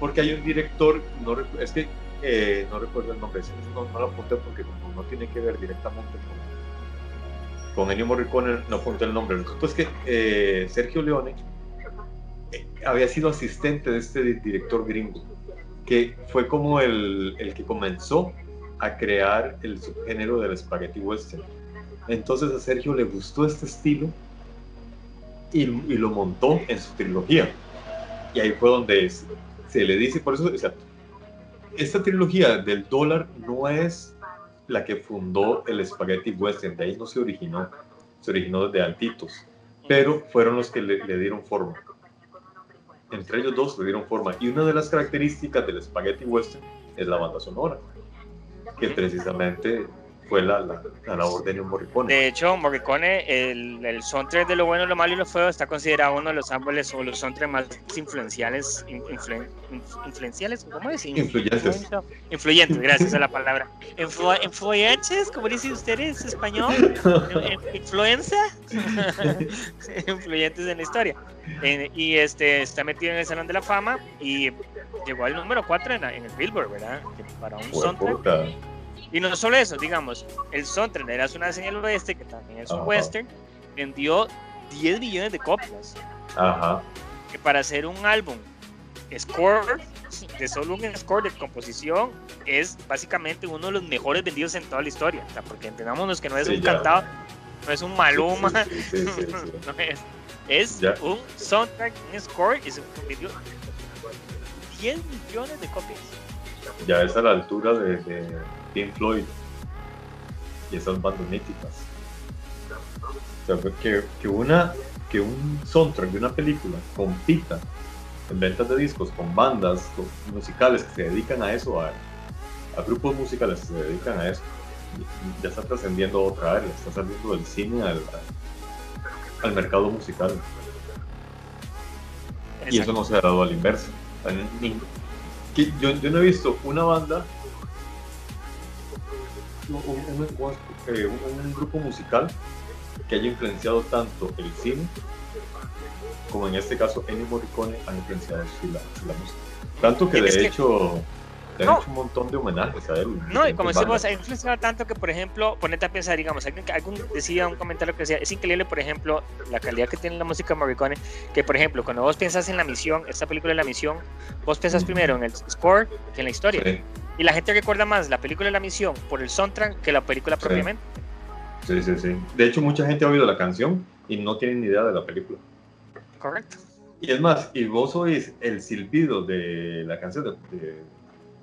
Porque hay un director, no, es que eh, no recuerdo el nombre, no, no lo apunté porque como no tiene que ver directamente con, con Ennio Morricone, no apunté el nombre. Resulta es que eh, Sergio Leone había sido asistente de este di- director gringo, que fue como el, el que comenzó a crear el subgénero del spaghetti western. Entonces a Sergio le gustó este estilo y, y lo montó en su trilogía. Y ahí fue donde es- se le dice, por eso, o sea, esta trilogía del dólar no es la que fundó el spaghetti western, de ahí no se originó, se originó desde antitos, pero fueron los que le, le dieron forma. Entre ellos dos le dieron forma. Y una de las características del spaghetti western es la banda sonora, que precisamente fue la, la, la labor de Ennio Morricone. De hecho, Morricone, el, el soundtrack de lo bueno, lo malo y lo feo, está considerado uno de los árboles o los soundtracks más influenciales, influ, influenciales, ¿cómo es? Influyentes. Influyentes, gracias a la palabra. Influ, influyentes, ¿cómo dicen ustedes español? Influencia. influyentes en la historia. y este está metido en el Salón de la Fama y llegó al número 4 en, en, el Billboard, ¿verdad? Que para un soundtrack. Puta. Y no solo eso, digamos, el soundtrack era una señal oeste, que también es un Ajá. western, vendió 10 millones de copias. Ajá. Que para hacer un álbum score, de solo un score de composición, es básicamente uno de los mejores vendidos en toda la historia. O sea, porque entendámonos que no es sí, un ya. cantado, no es un maluma, sí, sí, no es, es un soundtrack, un score, y se vendió 10 millones de copias. Ya es a la altura de, de Pink Floyd y esas bandas míticas. O sea, que, que, una, que un soundtrack de una película compita en ventas de discos con bandas musicales que se dedican a eso, a, a grupos musicales que se dedican a eso, ya está trascendiendo otra área, está saliendo del cine al, al mercado musical. Exacto. Y eso no se ha dado al inverso. Yo, yo no he visto una banda un, eh, un, un, grupo musical que haya influenciado tanto el cine como en este caso Ennio Morricone ha influenciado sí, la, sí, la, música. Tanto que de es hecho que... no. hecho un montón de homenajes a él. No, y como decimos, ha influenciado tanto que, por ejemplo, ponete a pensar, digamos, alguien, algún decía un comentario que decía, es increíble, por ejemplo, la calidad que tiene la música de Morricone, que, por ejemplo, cuando vos piensas en la misión, esta película de la misión, vos piensas mm. primero en el score que en la historia. Sí. Y la gente recuerda más la película de la misión por el soundtrack que la película sí. propiamente. Sí, sí, sí. De hecho, mucha gente ha oído la canción y no tienen ni idea de la película. Correcto. Y es más, y vos oís el silbido de la canción de, de,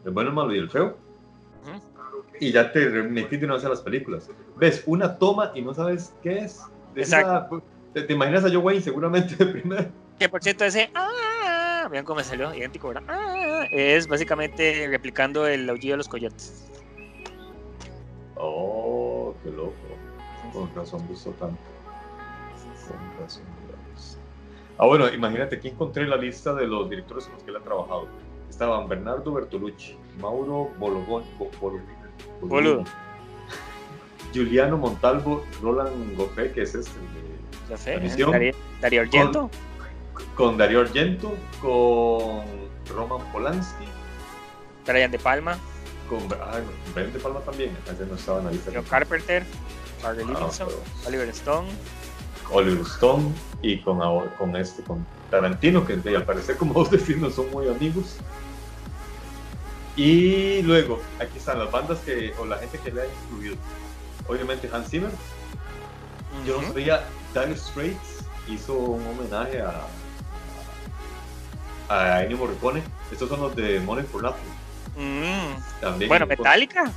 de Bueno, Malo y el Feo, uh -huh. y ya te remitís de una vez a las películas. Ves una toma y no sabes qué es. Exacto. Te, te, imaginas a Joe Wayne seguramente de primero. Que por cierto, ese. ¡Ah! Vean cómo me salió, idéntico, ¿verdad? ¡Ah! Es básicamente replicando el aullido de los coyotes. Oh, qué loco. Con razón gustó tanto. Con razón. Ah, bueno, imagínate que encontré la lista de los directores con los que él ha trabajado. Estaban Bernardo Bertolucci, Mauro Bologón, Bol, Boludo. Juliano Montalvo, Roland Goffé, que es este. Darío, Darío Argento. Con, con, Darío Argento, con Roman Polanski. Brian De Palma. Con ah, Brian De Palma también, ese no estaba en la lista. Joe Carpenter, Margaret ah, Livingston, pero... Oliver Stone. Oliver Stone y con, con este con Tarantino que al parecer como vos decís no son muy amigos y luego aquí están las bandas que o la gente que le ha incluido obviamente Hans Zimmer yo no sabía Dire Straits hizo un homenaje a a Ennio Morricone estos son los de Money for Nothing mm. también bueno Metallica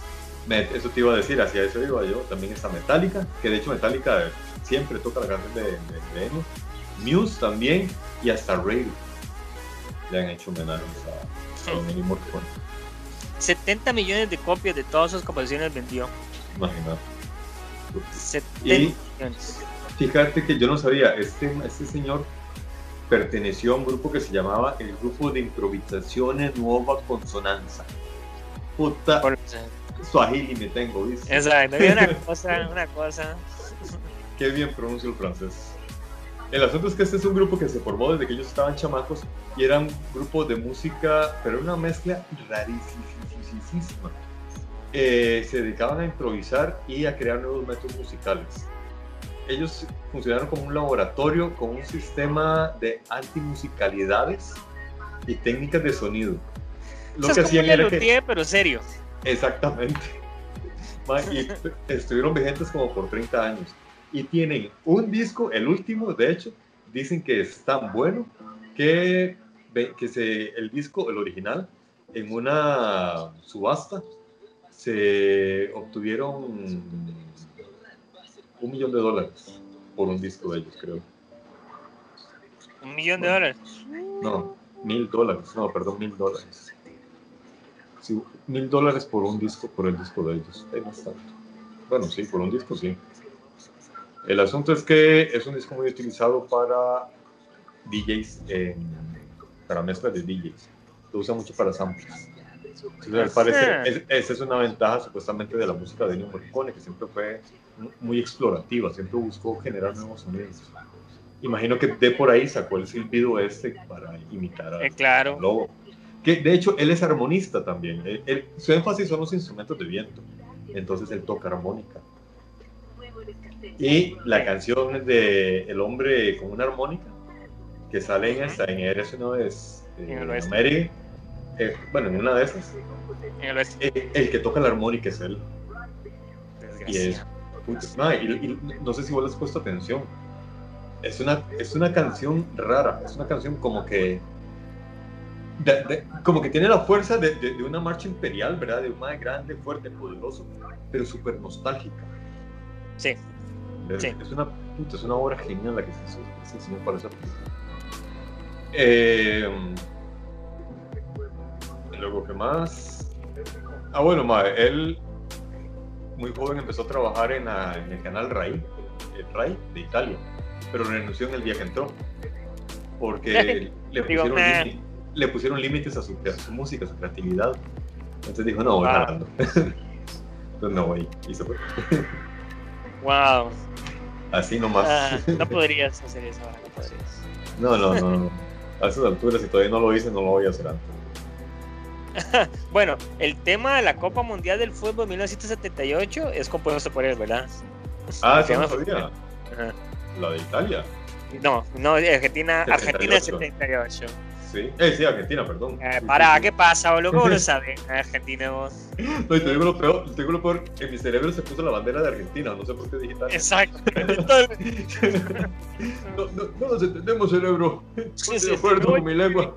eso te iba a decir, hacia eso iba yo. También está Metallica, que de hecho Metallica siempre toca la canción de, de, de Ennio. Muse también, y hasta Ray le han hecho homenajes a, a Ennio Morricone. 70 millones de copias de todas sus composiciones vendió. Imagínate. 70 y millones. Fíjate que yo no sabía, este, este señor perteneció a un grupo que se llamaba el Grupo de Improvisaciones Nueva Consonanza. Puta. Swahili me tengo, ¿viste? Exacto, y una cosa, una cosa. Qué bien pronuncio el francés. El asunto es que este es un grupo que se formó desde que ellos estaban chamacos y eran grupos de música, pero una mezcla rarísima. Eh, se dedicaban a improvisar y a crear nuevos métodos musicales. Ellos funcionaron como un laboratorio con un sistema de antimusicalidades y técnicas de sonido. Lo que hacían era que... pero serio. Exactamente. Y estuvieron vigentes como por 30 años. Y tienen un disco, el último, de hecho, dicen que es tan bueno que, que se, el disco, el original, en una subasta, se obtuvieron un millón de dólares por un disco de ellos, creo. ¿Un millón de dólares? No, mil dólares, no, perdón, mil dólares. Sí, mil dólares por un disco, por el disco de ellos. Es bastante. Bueno, sí, por un disco sí. El asunto es que es un disco muy utilizado para DJs, para mezclas de DJs. Lo usa mucho para samples. Entonces, parece, esa es una ventaja supuestamente de la música de Ennio Morricone, que siempre fue muy explorativa, siempre buscó generar nuevos sonidos. Imagino que de por ahí sacó el silbido este para imitar a eh, claro. lobo. Que de hecho él es armonista también. su énfasis son los instrumentos de viento. Entonces él toca armónica. Y la canción de El hombre con una armónica, que sale en esta, en Eres no es eh, eh, bueno, en una de esas. El, eh, el, que toca la armónica es él. Y es. No, y, no sé si vos le has puesto atención. Es una, es una canción rara. Es una canción como que. como que tiene la fuerza de, de, una marcha imperial, ¿verdad? De un más grande, fuerte, poderoso, pero súper nostálgica. Sí. Es, sí. es, una, es una obra genial la que se hizo, me parece. Eh, luego, ¿qué más? Ah, bueno, él muy joven empezó a trabajar en, el canal RAI, el RAI de Italia, pero renunció en el día que entró, porque le, pusieron le, pusieron límites a su, música, a su creatividad. Entonces dijo, no, voy ah. ganando. Entonces no voy, y se fue. wow. Así nomás. Ah, no podrías hacer eso ahora, no podrías. No, no, no, A esas alturas, si todavía no lo hice, no lo voy a hacer antes. bueno, el tema de la Copa Mundial del Fútbol 1978 es compuesto por él, ¿verdad? Ah, sí, no sabía. La de Italia. No, no, Argentina, Argentina 78. Sí, eh, sí, Argentina, perdón. Eh, para, ¿qué pasa, boludo? ¿Cómo lo sabes? Argentina vos. No, y te digo lo peor, te digo lo peor, en mi cerebro se puso la bandera de Argentina, no sé por qué digital. Exacto. no, no, no nos entendemos, cerebro. Sí, sí, acuerdo con mi lengua.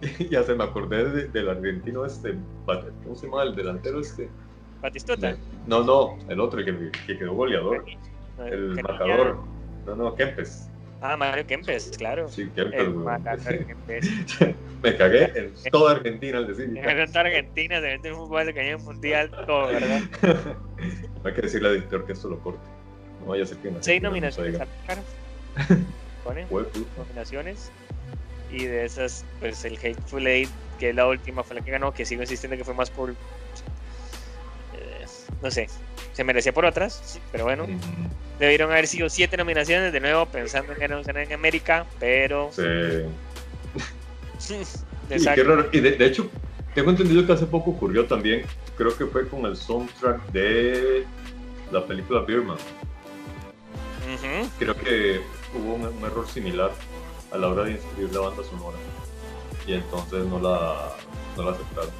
ya se me acordé del argentino este, ¿cómo se llama? El delantero este. Batistuta. No, no, el otro que, que quedó goleador. el marcador. No, no, Kempes. Ah, Mario Kempes, claro. Sí, Kempes. me cagué en toda Argentina al decir. En toda Argentina se mete un fútbol de cañón mundial, todo, ¿verdad? no hay que decirle al editor que esto lo corte. No vaya a ser que Seis nominaciones nominaciones y de esas, pues el Hateful Eight, que es la última, fue la que ganó, que sigo insistiendo que fue más por. Eh, no sé, se merecía por otras, pero bueno. Debieron haber sido siete nominaciones, de nuevo, pensando en que en América, pero. Sí. y, qué raro. y de, hecho, tengo entendido que hace poco ocurrió también, creo que fue con el soundtrack de la película Birman. Creo que hubo un error similar a la hora de inscribir la banda sonora. Y entonces no la, no la aceptaron.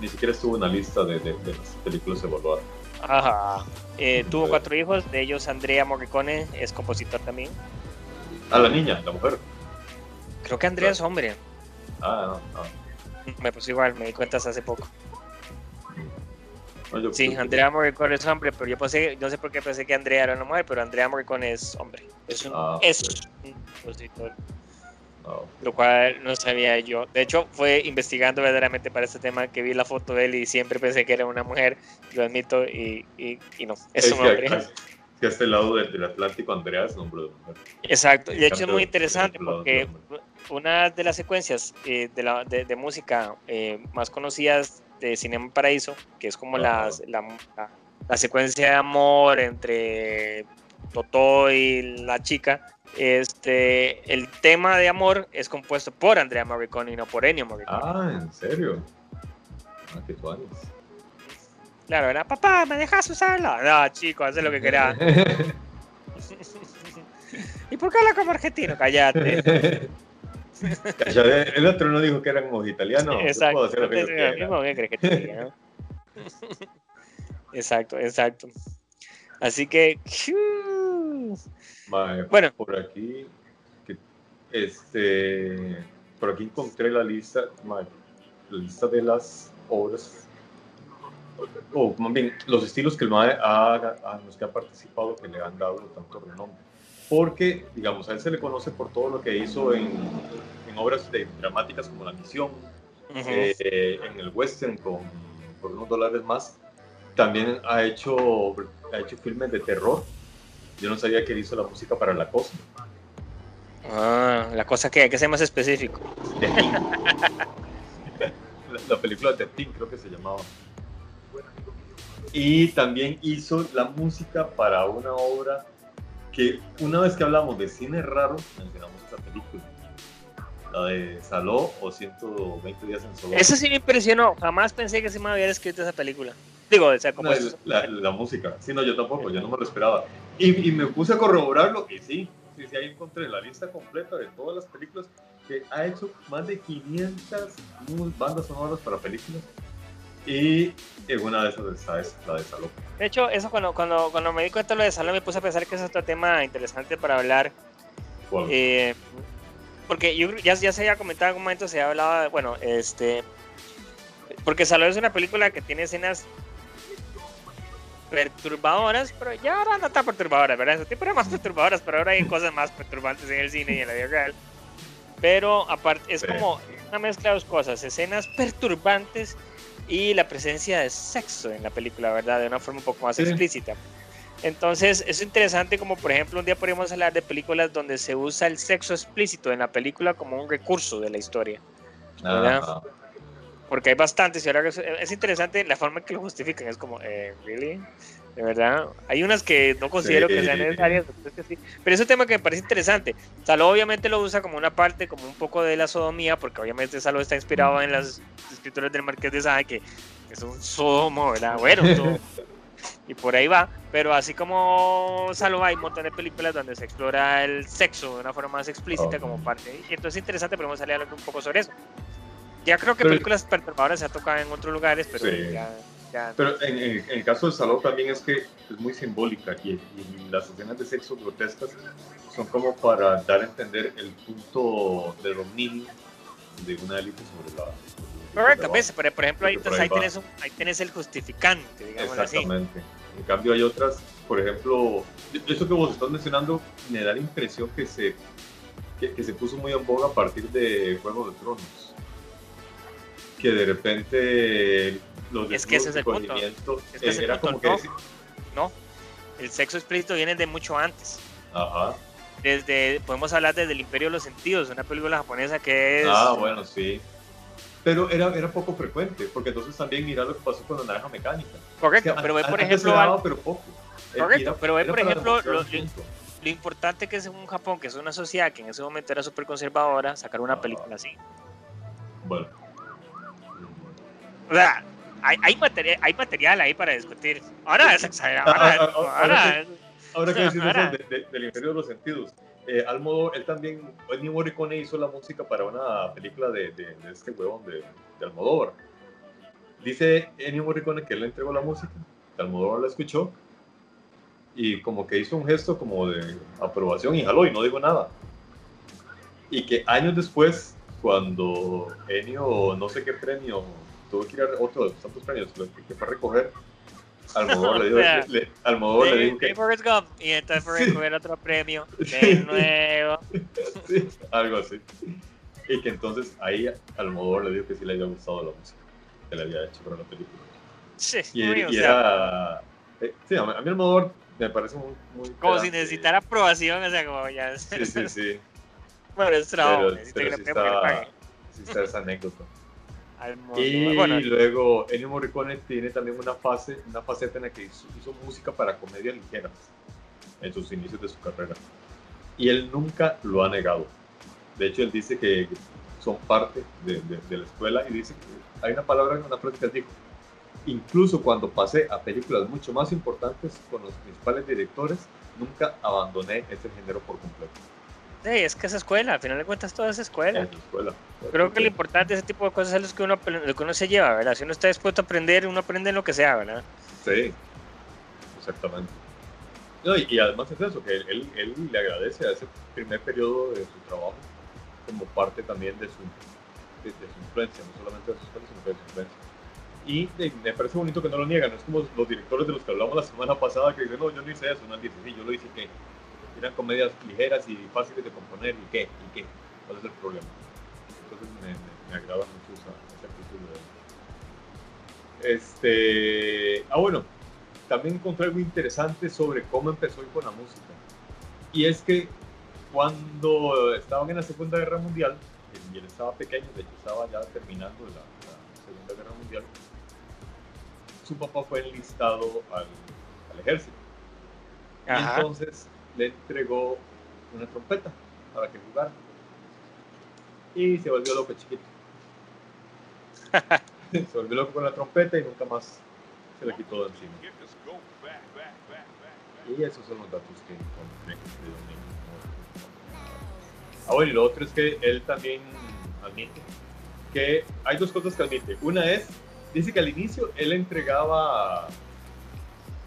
Ni, siquiera estuvo en la lista de, de, las películas evaluadas. Ajá. Eh, tuvo cuatro hijos, de ellos Andrea Morricone es compositor también. Ah, la niña, la mujer. Creo que Andrea es hombre. Ah, no, Me puse igual, me di cuenta hace poco. Sí, Andrea Morricone es hombre, pero yo pensé, no sé por qué pensé que Andrea era una mujer, pero Andrea Morricone es hombre. Es un, ah, es ah, Lo cual no sabía yo. De hecho, fue investigando verdaderamente para este tema que vi la foto de él y siempre pensé que era una mujer, lo admito, y, y, no, es, un hombre. Que, a este lado del, Atlántico, Andrea es nombre de mujer. Exacto, y de hecho es muy interesante porque una de las secuencias eh, de, la, de, música eh, más conocidas de Cinema Paraíso, que es como la, la secuencia de amor entre Totó y la chica, este, el tema de amor es compuesto por Andrea Morricone y no por Ennio Morricone. Ah, ¿en serio? Ah, qué Claro, era, papá, ¿me dejas usarla? No, chico, haz lo que quieras. ¿Y por qué habla como argentino? Cállate. el otro no dijo que eran como italianos. Exacto. Hacer lo que crees que te Exacto, exacto. Así que. bueno. Por aquí. Este. Por aquí encontré la lista. la lista de las obras. O más bien, los estilos que el MAE ha, a los que ha participado que le han dado tanto renombre. Porque, digamos, a él se le conoce por todo lo que hizo en, en obras de, dramáticas como La Misión, eh, en el western con por unos dólares más. También ha hecho, ha hecho filmes de terror. Yo no sabía que hizo la música para La Cosa. Ah, la cosa que hay que ser más específico. la, la, película de Thing creo que se llamaba. Y también hizo la música para una obra que una vez que hablamos de cine raro, mencionamos esta película. La de Saló o 120 días en Saló. Eso sí me impresionó. Jamás pensé que se me hubiera escrito esa película. Digo, o sea, como no, la, la, música. Sí, no, yo tampoco, yo no me lo esperaba. Y, y me puse a corroborarlo y sí, sí, sí, ahí encontré la lista completa de todas las películas que ha hecho más de 500 bandas sonoras para películas. Y en una de esas está la de Salón. De hecho, eso cuando, cuando, cuando me di cuenta de lo de Salón me puse a pensar que es otro tema interesante para hablar. Eh, porque yo ya, ya se había comentado en algún momento, se había hablado, bueno, este... Porque Salón es una película que tiene escenas perturbadoras, pero ya ahora no tan perturbadoras, ¿verdad? Tipo era más perturbadoras, pero ahora hay cosas más perturbantes en el cine y en la vida real. Pero aparte, es como una mezcla de dos cosas, escenas perturbantes y la presencia de sexo en la película, ¿verdad? De una forma un poco más explícita. Entonces, es interesante como, por ejemplo, un día podríamos hablar de películas donde se usa el sexo explícito en la película como un recurso de la historia. ¿verdad? porque hay bastantes y ahora es interesante la forma en que lo justifican, es como, eh, ¿really? De verdad, hay unas que no considero que sean necesarias, que sí. pero es un tema que me parece interesante. Saló obviamente lo usa como una parte, como un poco de la sodomía, porque obviamente Saló está inspirado en las escrituras del Marqués de Sade, que, es un sodomo, ¿verdad? Bueno, y por ahí va, pero así como Saló hay un montón de películas donde se explora el sexo de una forma más explícita oh. como parte, y entonces es interesante, podemos salir a hablar un poco sobre eso. Ya creo que películas perturbadoras se ha tocado en otros lugares, pero ya, ya, Pero en, el caso de Salón también es que es muy simbólica y, las escenas de sexo grotescas son como para dar a entender el punto de dominio de una élite sobre la... Correcto, ves, por, por ejemplo, ahí, ahí, tienes el justificante, digamos Exactamente. En cambio hay otras, por ejemplo, eso que vos estás mencionando me da la impresión que se, que, que se puso muy en boga a partir de Juego de Tronos que de repente los es que ese es el punto. Es que eh, era como que no, el sexo explícito viene de mucho antes. Ajá. Desde, podemos hablar desde el Imperio de los Sentidos, una película japonesa que es... Ah, bueno, sí. Pero era, era poco frecuente, porque entonces también mira lo que pasó con la naranja mecánica. Correcto, pero ve por ejemplo... Daba, pero poco. Correcto, pero ve por ejemplo lo, lo, importante que es en un Japón, que es una sociedad que en ese momento era súper conservadora, sacar una película así. Bueno. O sea, hay, hay, material, hay material ahí para discutir. Ahora es exagerado. Ahora, ahora, ahora, ahora que decir eso de, del Imperio de los Sentidos. Eh, Almodóvar, él también, Ennio Morricone hizo la música para una película de, de, de este huevón de, de, Almodóvar. Dice Ennio Morricone que él le entregó la música, Almodóvar la escuchó y como que hizo un gesto como de aprobación y jaló y no digo nada. Y que años después, cuando Ennio no sé qué premio tuvo que ir a otro de los tantos premios que fue a recoger. Almodóvar le dijo, le, Almodóvar le dijo que... Gump, y entonces fue a recoger otro premio de nuevo. Sí, algo así. Y que entonces ahí Almodóvar le dijo que sí le había gustado la música que le había hecho para la película. Sí, y, muy, y era... Eh, sí, a mí, Almodóvar me parece muy... muy como si necesitara aprobación, o sea, como ya... Sí, sí, sí. bueno, es trabajo, pero, pero sí, está, sí está esa anécdota. Y luego Ennio Morricone tiene también una fase, una faceta en la que hizo, música para comedias ligeras en sus inicios de su carrera. Y él nunca lo ha negado. De hecho, él dice que son parte de, de, la escuela y dice que hay una palabra en una frase que dijo, incluso cuando pasé a películas mucho más importantes con los principales directores, nunca abandoné ese género por completo. Sí, es que es escuela, al final de cuentas todo es escuela. Es escuela. Creo que lo importante de ese tipo de cosas es lo que, uno, lo que uno se lleva, ¿verdad? Si uno está dispuesto a aprender, uno aprende en lo que sea, ¿verdad? Sí, exactamente. No, y, además es eso, que él, él, le agradece a ese primer periodo de su trabajo como parte también de su, de, su influencia, no solamente de su escuela, sino de su influencia. Y me parece bonito que no lo niegan, no es como los directores de los que hablamos la semana pasada que dicen, no, yo no hice eso, no, dice, sí, yo lo hice, ¿qué? Eran comedias ligeras y fáciles de componer, ¿y qué? ¿Y qué? ¿Cuál es el problema? Entonces me, me, agrada mucho esa, esa actitud de Este, ah, bueno, también encontré algo interesante sobre cómo empezó con la música. Y es que cuando estaban en la Segunda Guerra Mundial, y él estaba pequeño, de hecho estaba ya terminando la, la Segunda Guerra Mundial, su papá fue enlistado al, al ejército. Y Ajá. entonces le entregó una trompeta para que jugara. Y se volvió loco chiquito. se volvió loco con la trompeta y nunca más se le quitó de encima. Y esos son los datos que encontré de Morricone. Ah, bueno, y lo otro es que él también admite que hay dos cosas que admite. Una es, dice que al inicio él entregaba,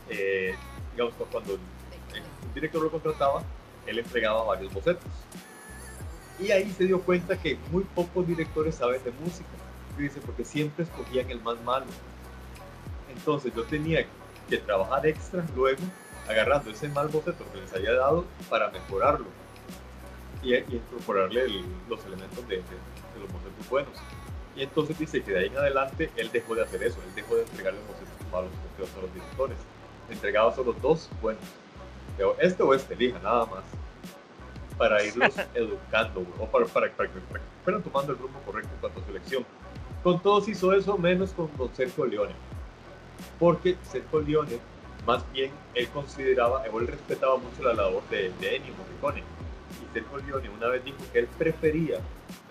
eh, digamos, cuando director lo contrataba, él entregaba varios bocetos. Y ahí se dio cuenta que muy pocos directores saben de música. Y dice, porque siempre escogían el más malo. Entonces yo tenía que trabajar extra luego, agarrando ese mal boceto que les había dado para mejorarlo y, y incorporarle el- los elementos de, de- de los bocetos buenos. Y entonces dice que de ahí en adelante él dejó de hacer eso, él dejó de entregarle bocetos malos a los- directores. Entregaba solo dos buenos. Pero este o este, elija nada más. Para irlos educando, o para, para, para que para que fueran tomando el rumbo correcto en cuanto a selección. Con todos hizo eso, menos con don Sergio Leone. Porque Sergio Leone, más bien, él consideraba, o él respetaba mucho la labor de, de Ennio Morricone. Y Sergio Leone una vez dijo que él prefería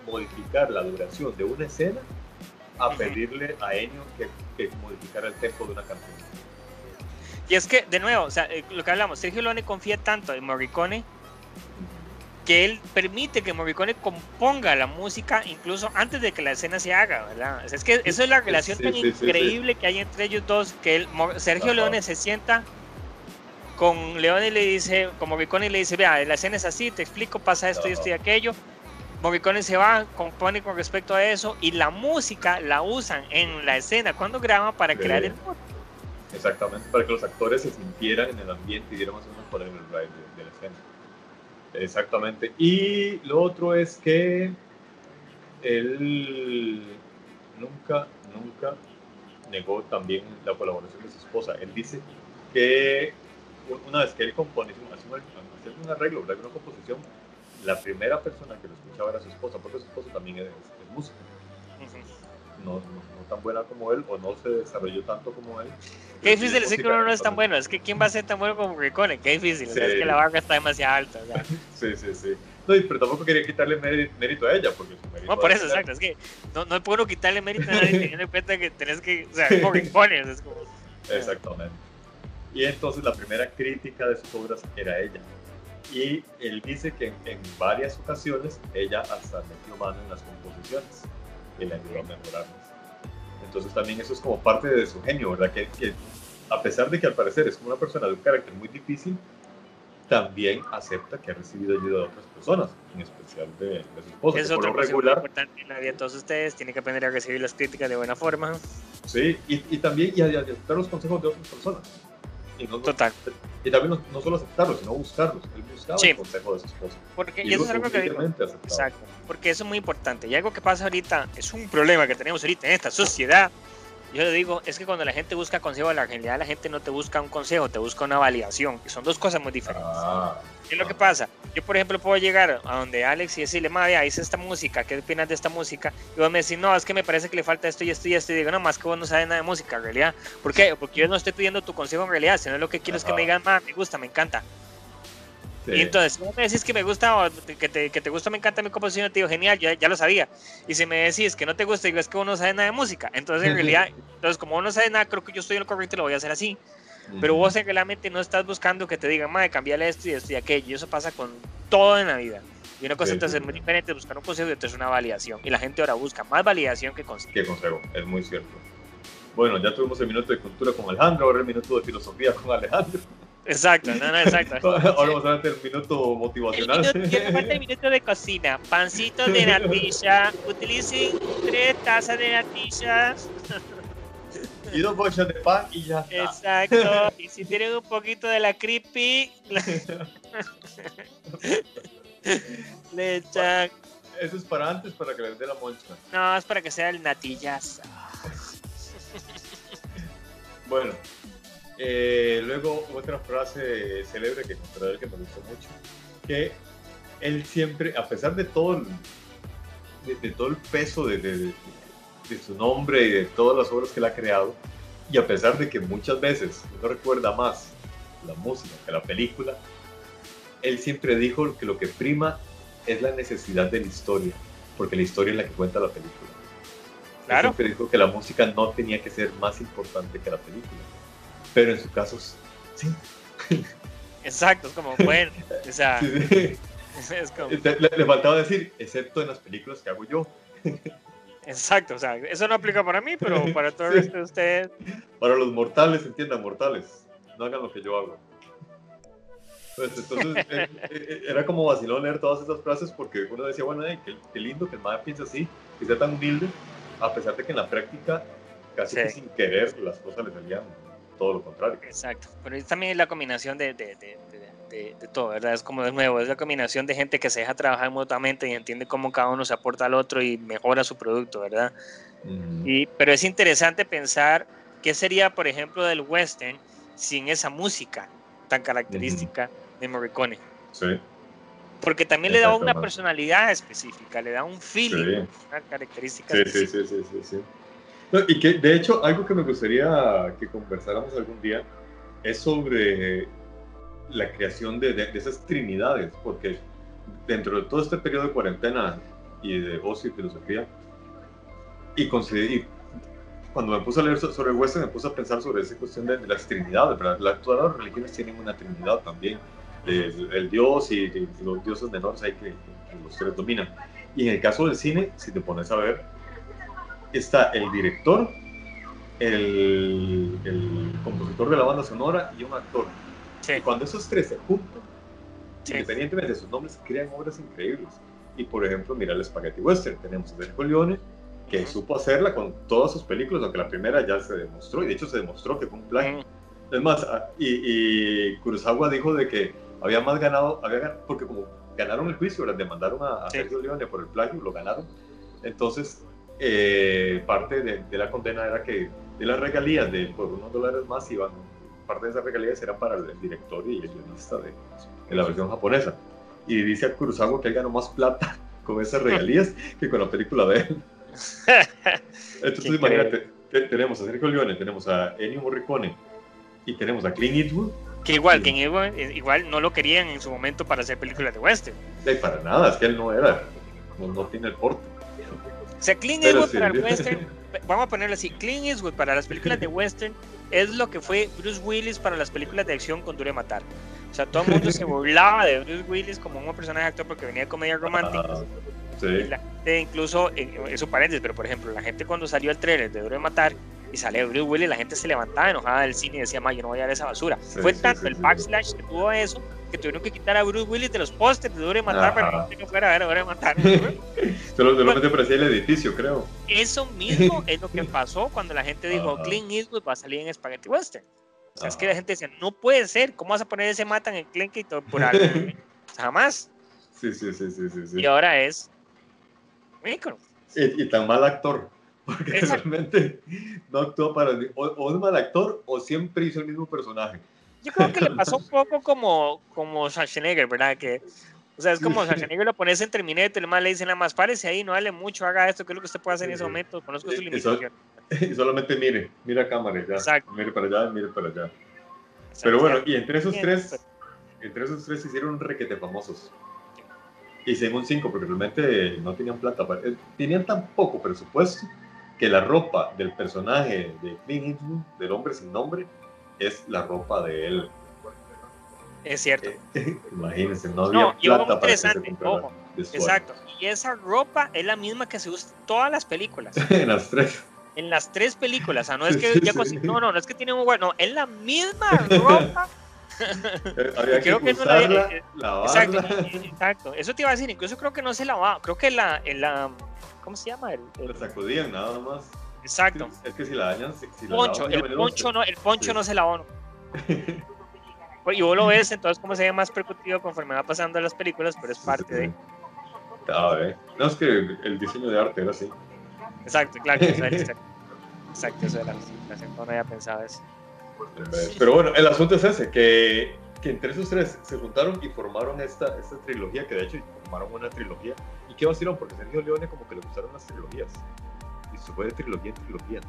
modificar la duración de una escena a pedirle a Ennio que, que modificara el tempo de una canción. Y es que, de nuevo, o sea, eh, lo que hablamos, Sergio Leone confía tanto en Morricone que él permite que Morricone componga la música incluso antes de que la escena se haga, ¿verdad? O sea, es que eso es la relación Sí, tan sí, sí, sí. increíble que hay entre ellos dos, que él, Sergio Ajá. Leone se sienta con Leone y le dice, con Morricone y le dice, vea, la escena es así, te explico, pasa esto y esto y aquello. Morricone se va, compone con respecto a eso y la música la usan en la escena cuando graban para crear el mood. Exactamente, para que los actores se sintieran en el ambiente y dieran más o menos cuál era el drive de, de la escena. Exactamente. Y lo otro es que él nunca, nunca negó también la colaboración de su esposa. Él dice que una vez que él compone, hace un, hace un arreglo, una composición, la primera persona que lo escuchaba era su esposa, porque su esposa también es, es. No, no, no tan buena como él, o no se desarrolló tanto como él. Qué difícil decir que uno no es tan bueno. Es que quién va a ser tan bueno como Morricone. Qué difícil. o sea, es Sí. que la barra está demasiado alta. o sea. Sí, sí, sí. No, pero tampoco quería quitarle mérito, a ella, porque su mérito No, por es- eso, exacto. Es que no, no puedo quitarle mérito a nadie teniendo en cuenta que tenés que. O sea, Morricone. o sea, es como. Exactamente. Y entonces la primera crítica de sus obras era ella. Y él dice que en, en varias ocasiones ella hasta metió mano en las composiciones y le ayudó a mejorarlas. Entonces también eso es como parte de su genio, ¿verdad? Que, que a pesar de que al parecer es como una persona de un carácter muy difícil, también acepta que ha recibido ayuda de otras personas, en especial de, de su esposa. Es otro regular, importante en la vida de todos ustedes. Tienen que aprender a recibir las críticas de buena forma. sí, y, y también y a- y a aceptar los consejos de otras personas. Y, no- Total. y también no, no solo aceptarlos, sino buscarlos. Él buscaba Sí. el consejo de su esposa. Porque, Y y eso es algo que digo. Exacto. Porque eso es muy importante. Y algo que pasa ahorita, es un problema que tenemos ahorita en esta sociedad. Yo le digo, es que cuando la gente busca consejo, la realidad la gente no te busca un consejo, te busca una validación. Y son dos cosas muy diferentes. Ah, ¿Qué es lo que pasa? Yo, por ejemplo, puedo llegar a donde Alex y decirle, madre, hice esta música, ¿qué opinas de esta música? Y vos me decís, no, es que me parece que le falta esto y esto y esto. Y digo, no, más que vos no sabes nada de música, en realidad. ¿Por qué? Porque yo no estoy pidiendo tu consejo en realidad, sino lo que quiero es que me digan, más, me gusta, me encanta. Sí. Y entonces, si vos me decís que me gusta o que te, que te gusta, me encanta mi composición, te digo, genial, ya, ya lo sabía. Y si me decís que no te gusta, digo, es que vos no sabes nada de música. Entonces, en realidad, entonces, como vos no sabes nada, creo que yo estoy en lo correcto y lo voy a hacer así. Pero vos en realmente no estás buscando que te digan, madre, cambiarle esto y esto y aquello. Y eso pasa con todo en la vida. Y una cosa Sí, entonces sí, muy sí. diferente es buscar un consejo y otra es una validación. Y la gente ahora busca más validación que consejo. Qué consejo, es muy cierto. Bueno, ya tuvimos el minuto de cultura con Alejandro, ahora el minuto de filosofía con Alejandro. Exacto, no, no, exacto. Ahora vamos a ver el minuto El motivacional. minuto, me falta el minuto de cocina. Pancito de natilla. Utilicen tres tazas de natillas. y dos bolsas de pan y ya está. Exacto. Y si tienen un poquito de la creepy, le echan. Eso es para antes, para que les dé la moncha. No, es para que sea el natillas. Bueno, eh, luego otra frase célebre que encontré él que me gustó mucho, que él siempre, a pesar de todo el, de, de todo el peso de, de, de, su nombre y de todas las obras que él ha creado, y a pesar de que muchas veces uno recuerda más la música que la película, él siempre dijo que lo que prima es la necesidad de la historia, porque la historia es la que cuenta la película. Claro. Él siempre dijo que la música no tenía que ser más importante que la película, pero en su caso sí. Exacto, es como, bueno, o sea, Sí, sí. es como, Le, le faltaba decir, excepto en las películas que hago yo. exacto, o sea, eso no aplica para mí, pero para todo el resto de ustedes, Para los mortales, entiendan, mortales, no hagan lo que yo hago. Pues entonces eh, eh, era como vacilón leer todas esas frases porque uno decía, bueno, ay, qué, qué lindo que el madre piense así, que sea tan humilde, a pesar de que en la práctica, casi que sin querer, las cosas le salían todo lo contrario. exacto, pero es también la combinación de, de, de, de- todo, ¿verdad? Es como de nuevo, es la combinación de gente que se deja trabajar mutuamente y entiende cómo cada uno se aporta al otro y mejora su producto, ¿verdad? Ujú. Y, pero es interesante pensar qué sería, por ejemplo, del western sin esa música tan característica de Morricone. Sí, Porque también le da una personalidad específica, le da un feeling, sí. una característica Sí, sí, específica. sí, sí, sí, sí. No, y que de hecho algo que me gustaría que conversáramos algún día es sobre la creación de, de- de esas trinidades, porque dentro de todo este periodo de cuarentena y de ocio y filosofía, y, y cuando me puse a leer so- sobre western, me puse a pensar sobre esa cuestión de, de las trinidades, ¿verdad? La- todas las religiones tienen una trinidad también, el, el dios y, los dioses menores ahí que, que los tres dominan. Y en el caso del cine, si te pones a ver, está el director, el, el compositor de la banda sonora y un actor. Sí, Y cuando esos tres se juntan, sí. independientemente de sus nombres, crean obras increíbles. Y por ejemplo, mira el Spaghetti Western. Tenemos a Sergio Leone, que Ujú. supo hacerla con todas sus películas, aunque la primera ya se demostró, y de hecho se demostró que fue un plagio. Mm, Es más, ah, y, y Kurosawa dijo de que había más ganado, había gan- porque como ganaron el juicio, ¿verdad? demandaron a, a Sí. Sergio Leone por el plagio, lo ganaron. Entonces, eh, parte de, de la condena era que de las regalías de por unos dólares más iban, parte de esas regalías eran para el director y el guionista de, de la versión japonesa. Y dice a Kurosawa que él ganó más plata con esas regalías que con la película de él. Entonces, imagínate, te- tenemos a Sergio Leone, tenemos a Ennio Morricone y tenemos a Clint Eastwood. Que igual, que igual, igual no lo querían en su momento para hacer películas de western. Eh, para nada, es que él no era, no, no tiene el porte. O sea, Clint Eastwood sí. para el western, vamos a ponerlo así, Clint Eastwood para las películas de western es lo que fue Bruce Willis para las películas de acción con Duro de Matar. O sea, todo el mundo se burlaba de Bruce Willis como un personaje actor porque venía de comedias románticas. Ah, Y sí, la gente incluso, en, eso paréntesis, pero por ejemplo, la gente cuando salió el trailer de Duro de Matar y sale Bruce Willis, la gente se levantaba enojada del cine y decía, yo no voy a ver esa basura. Sí, Fue tanto el backslash que tuvo eso que tuvieron que quitar a Bruce Willis de los pósters de Duro de Matar para que no fuera a ver Duro de Matar. solo, solamente parecía el edificio, creo. Eso mismo es lo que pasó cuando la gente dijo, Ajá. Clint Eastwood va a salir en Spaghetti Western. O sea, es que la gente decía, no puede ser, ¿cómo vas a poner ese matan en Clint todo por algo? Jamás. Sí, sí, sí, sí, sí. sí. Y ahora es. Y, y tan mal actor, porque Exacto. realmente no actuó para... O, o es mal actor o siempre hizo el mismo personaje. Yo creo que le pasó un poco como, como Schwarzenegger, ¿verdad? Que, o sea, es como Schwarzenegger lo pones en Terminator, el más le dicen nada más, párese ahí, no hable mucho, haga esto, que es lo que usted puede hacer en ese momento, conozco su limitación. Y solamente mire, mira a cámara y ya. Exacto. Mire para allá, mire para allá. O sea, Pero bueno, y entre esos tres, pero- entre esos tres se hicieron requete famosos. Hicieron cinco porque realmente no tenían plata. para- eh, Tenían tan poco presupuesto que la ropa del personaje de Clint Eastwood, del hombre sin nombre, es la ropa de él. es cierto. Eh, imagínense, no había No, plata para que se ojo. Exacto. Y esa ropa es la misma que se usa en todas las películas. en las tres. En las tres películas. O sea, no es que sí, ya sí. No, no, no es que tiene un lugar. No, es la misma ropa. Eh, que Creo que no la- eh, lavarla. Exacto. y- Exacto. Eso te iba a decir. Incluso creo que no se lavaba. Creo que la. en la ¿Cómo se llama? El, el- La sacudían nada más. Exacto. Es que si la dañan, si, si la Poncho. El poncho no, el poncho sí. no se lavó. Y vos lo ves, entonces, como se ve más percutivo conforme va pasando las películas, pero es Sí, parte sí, de. sí. Ah, eh. No, es que el diseño de arte era así. Exacto, claro. eso era- Exacto, eso era. No había pensado eso. Pero bueno, el asunto es ese, que, que entre esos tres se juntaron y formaron esta, esta trilogía, que de hecho formaron una trilogía. ¿Y qué vacilaron? Porque Sergio Leone como que le gustaron las trilogías. Se fue de trilogía en trilogía.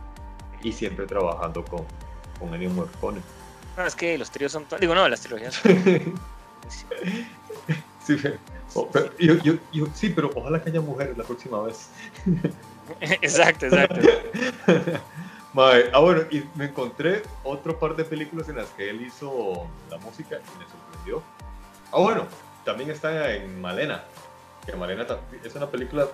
Y siempre trabajando con, con Ennio Morricone. No, es que los tríos son... Digo, no, las trilogías. sí, pero- oh, pero yo- yo- yo- sí, pero ojalá que haya mujeres la próxima vez. exacto, exacto. Ah, bueno, y me encontré otro par de películas en las que él hizo la música y me sorprendió. Ah, bueno, también está en Malena. Que Malena es una película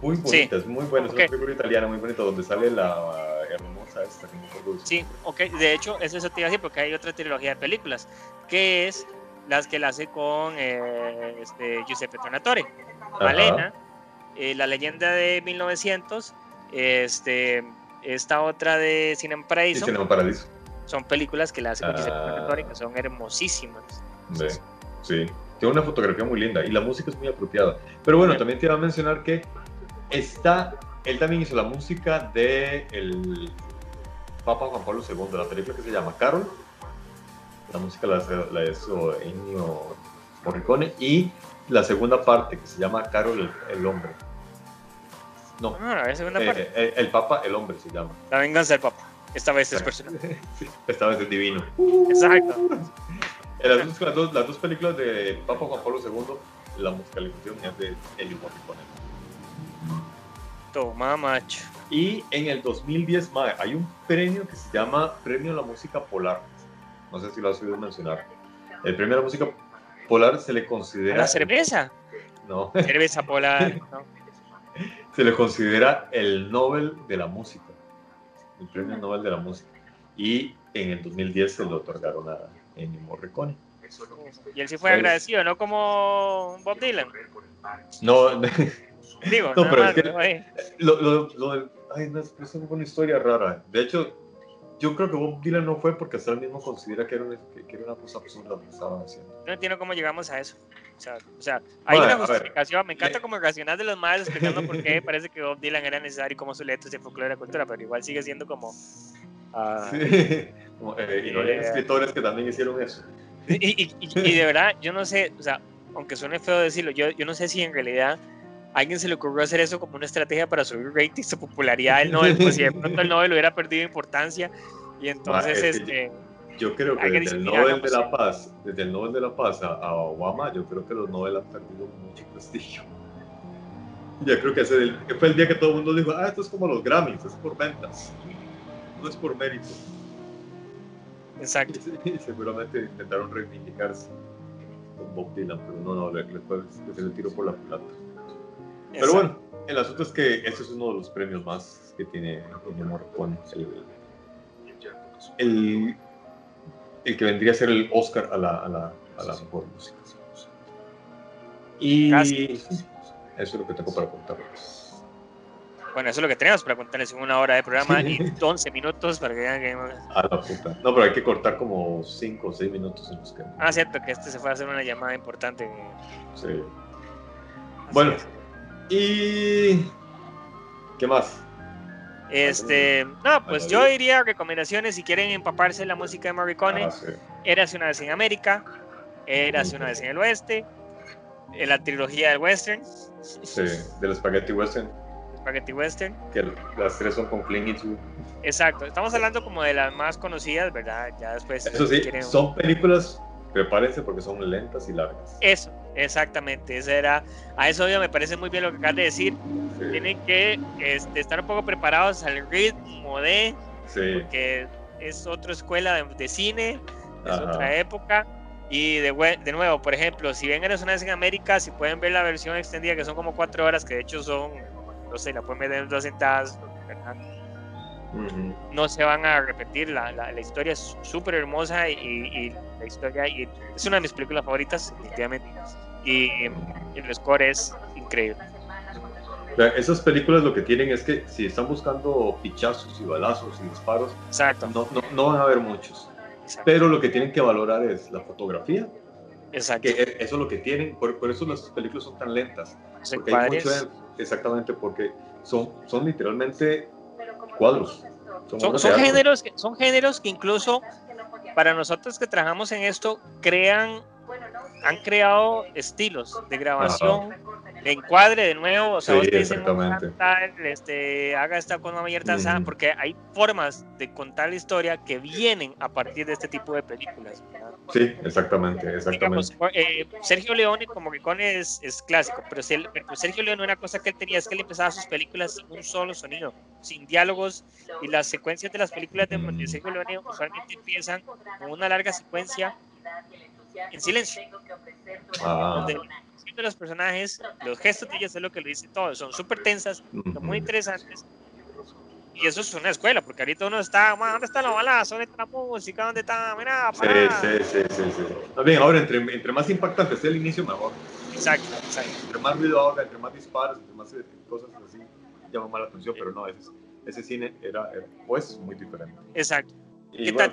muy Sí. bonita, es muy buena, es Ok. una película italiana muy bonita donde sale la hermosa esta que no Sí, ok. De hecho, eso, eso te iba a decir porque hay otra trilogía de películas, que es las que la hace con eh, este, Giuseppe Tornatore. Malena, eh, La leyenda de 1900, este, esta otra de Cinema Paradiso. son películas que la hace con Giuseppe Ah. Tornatore que son hermosísimas. Sí, tiene una fotografía muy linda y la música es muy apropiada. Pero bueno, también te iba a mencionar que está, él también hizo la música de el Papa Juan Pablo II, la película que se llama Carol. La música la, hizo Ennio Morricone y la segunda parte que se llama Carol el, el hombre. No, Ah, la segunda eh, parte. el, el Papa el hombre se llama. La venganza del Papa. Esta vez es personal. Esta vez es divino. Exacto. En las dos- las dos películas de Papa Juan Pablo II, la musicalización es de Ennio Morricone. Toma, macho. Y en el 2010, mae, hay un premio que se llama Premio a la Música Polar. No sé si lo has oído mencionar. El premio a la música polar se le ¿A considera. la cerveza? No, Cerveza polar. ¿no? se le considera el Nobel de la Música. El premio Nobel de la Música. Y en el 2010 se lo otorgaron a Ennio Morricone. Y él sí fue agradecido, no como Bob Dylan. No, Digo, No, pero es que- Lo, lo, lo ay, no, es, una historia rara. De hecho, yo creo que Bob Dylan no fue porque hasta él mismo considera que era una, que, era una cosa absurda lo que estaban haciendo. no entiendo cómo llegamos a eso. O sea, o sea hay Bueno, una justificación. Me encanta le- como racional de los madres explicando por qué parece que Bob Dylan era necesario como su letra de folclore de la cultura, pero igual sigue siendo como. ah, Sí. Como, eh, y no hay Eh. escritores que también hicieron eso. y, y- y- y de verdad, yo no sé, o sea, aunque suene feo decirlo, yo, yo no sé si en realidad a alguien se le ocurrió hacer eso como una estrategia para subir ratings o popularidad del Nobel, pues si de pronto el Nobel hubiera perdido importancia. Y entonces, es este. Yo creo que desde el Nobel de la Paz, desde el Nobel de la Paz a, a Obama, yo creo que los Nobel han perdido mucho prestigio. Ya creo que ese fue el día que todo el mundo dijo, ah, esto es como los Grammys, es por ventas, no es por mérito. Exacto. Y seguramente intentaron reivindicarse con Bob Dylan, pero no, no, le, le fue le fue el tiro por la culata. Pero bueno, el asunto es que este es uno de los premios más que tiene Ennio Morricone, el, el, el que vendría a ser el Oscar a la, a la, a la mejor música. Y Casi. eso es lo que tengo para contarles. Bueno, eso es lo que tenemos para contarles en una hora de programa Sí. y 11 minutos para que vean que... A la puta. No, pero hay que cortar como 5 o 6 minutos en los que... Ah, cierto, que este se fue a hacer una llamada importante. Sí. Así Bueno, es. Y... ¿Qué más? Este, no, pues yo diría recomendaciones si quieren empaparse la música de Morricone. Ah, sí. Érase una vez en América, Érase una vez en el oeste, en la trilogía del western, Sí, del Spaghetti Western, Spaghetti Western. que las tres son con Clint Eastwood. Exacto, estamos hablando como de las más conocidas, ¿verdad? Ya después. Eso sí, quieren- son películas, prepárense porque son lentas y largas. Eso, exactamente. Esa era, a eso obvio me parece muy bien lo que acabas de decir. Sí, Tienen que este, estar un poco preparados al ritmo de, sí, porque es otra escuela de, de cine, es Ajá. otra época. Y de, de nuevo, por ejemplo, si ven vez en América, si pueden ver la versión extendida, que son como cuatro horas, que de hecho son, no sé, la pueden ver en dos sentadas, ¿verdad? No se van a repetir. La, la, la historia es súper hermosa y, y la historia y es una de mis películas favoritas, definitivamente. Y, el score es increíble. O sea, esas películas lo que tienen es que si están buscando pichazos y balazos y disparos, Exacto. no, no, no van a haber muchos. exacto, Pero lo que tienen que valorar es la fotografía, exacto. que e- eso es lo que tienen, por, por eso las películas son tan lentas. Los Porque hay encuadres, mucho, exactamente, porque son, son literalmente cuadros. Son, son géneros, que, son géneros que incluso para nosotros que trabajamos en esto crean, han creado estilos de grabación, de encuadre de nuevo, o sea, Sí, vos te dicen, exactamente. tal, este, haga esta con una abierta, Ujú. asá, porque hay formas de contar la historia que vienen a partir de este tipo de películas. ¿verdad? Sí, exactamente, Digamos, exactamente. eh, Sergio Leone como que con es, es clásico, pero, si él- pero Sergio Leone una cosa que él tenía es que él empezaba sus películas sin un solo sonido, sin diálogos, y las secuencias de las películas de, de Sergio Leone usualmente empiezan con una larga secuencia en silencio, Ah, donde de los personajes, los gestos de ellos es lo que lo dice todo, son súper tensas, son muy interesantes. Y eso es una escuela, porque ahorita uno está, "Ma, ¿dónde está la balazo? ¿Dónde está la música? ¿Dónde está? Mira, Sí, pará". sí, sí, sí, sí. Más bien, ahora, entre, entre más impactante sea el inicio, mejor. Exacto, exacto. Entre más ruido haga, entre más disparos, entre más eh, cosas así, llama más la atención, pero no, ese, ese cine era, era, pues, muy diferente. exacto. ¿Qué tal?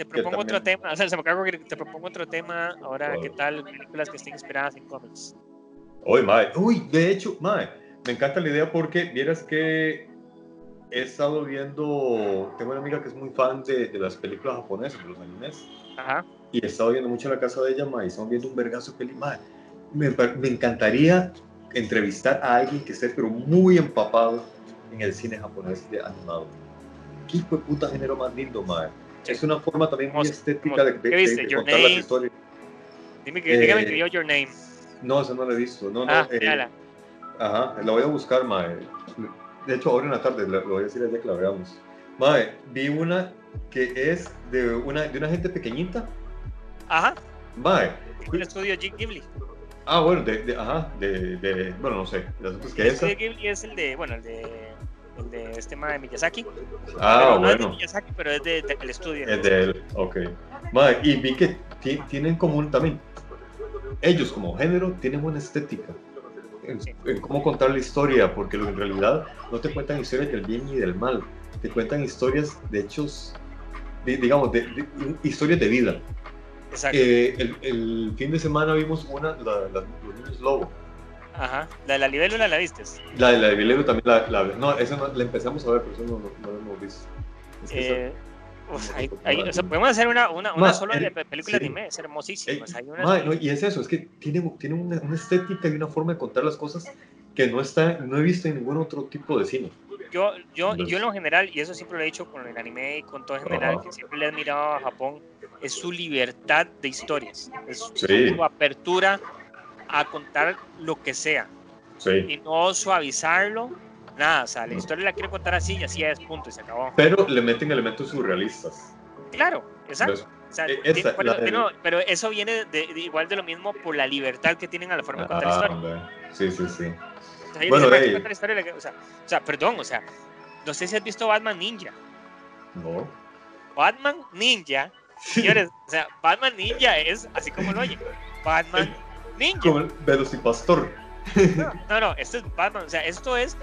Te, propongo otro tema, o sea, se me acaba que te propongo otro tema ahora. ¿qué tal películas que estén inspiradas en cómics? Uy, mae. Uy, de hecho, mae, me encanta la idea porque vieras que he estado viendo, tengo una amiga que es muy fan de, de las películas japonesas, de los animes, Ajá. y he estado viendo mucho la casa de ella, mae, y estamos viendo un vergazo de mae. Me, me encantaría entrevistar a alguien que esté pero muy empapado en el cine japonés de animado. ¿Qué hijo de puta género más lindo, mae? Es una forma también muy estética de, de- ¿qué de- de contar Name. las historias. Dime que, Eh, dígame que vio Your Name. No, eso no lo he visto. No, no, ah, eh, mírala. Ajá, la voy a buscar, mae. De hecho, ahora en la tarde le voy a decir a ella que la veamos. Mae, vi una que es de una, de una gente pequeñita. Ajá. Mae. El estudio G- Ghibli. Ah, bueno, de, ajá, de, de, bueno, no sé, otras que El esa. estudio Ghibli es el de, bueno, el de, el de este ma de Miyazaki. Ah, pero no es de bueno, Miyazaki, pero es de- del estudio. es de él, ok. Mae, y vi que ti- tienen como un, también, ellos como género tienen una estética. En, Sí. en cómo contar la historia, porque en realidad no te cuentan historias del bien y del mal, te cuentan historias de hechos, de- digamos, de, de- historias de vida. Exacto. Eh, el, el fin de semana vimos una, la, la- los niños lobo. Ajá. La de la libélula la viste. La de la de Vilero también la, la No, esa no, la empezamos a ver, pero eso no, no, no la hemos visto. Es que esa- Eh, uf, hay- hay- o sea, podemos hacer una, una, una Ma, solo el- de pe- película sí. anime, es hermosísima. hay unas- ma, no, y es eso, es que tiene, tiene una, una estética y una forma de contar las cosas que no, está, no he visto en ningún otro tipo de cine. yo, yo, Entonces- yo en lo general, y eso siempre lo he dicho con el anime y con todo en general, Ajá. que siempre le he admirado a Japón, es su libertad de historias, es Sí. su apertura a contar lo que sea Sí. y no suavizarlo, nada, o sea, la historia la quiere contar así y así es, punto, y se acabó. Pero le meten elementos surrealistas. Claro, exacto. O sea, tiene- esa, pero, la no, pero eso viene de, de igual de lo mismo por la libertad que tienen a la forma de contar la Ah, historia. hombre. Sí, sí, sí. O sea, ellos Bueno, dicen, "Ma, hay que de- contar la historia", la o sea, o sea, perdón, o sea, no sé si has visto Batman Ninja. No. Batman Ninja, señores, o sea, Batman Ninja es así como lo oye. Batman Ninja. Como el Velocipastor. No, no, no, esto es Batman, o sea, esto es.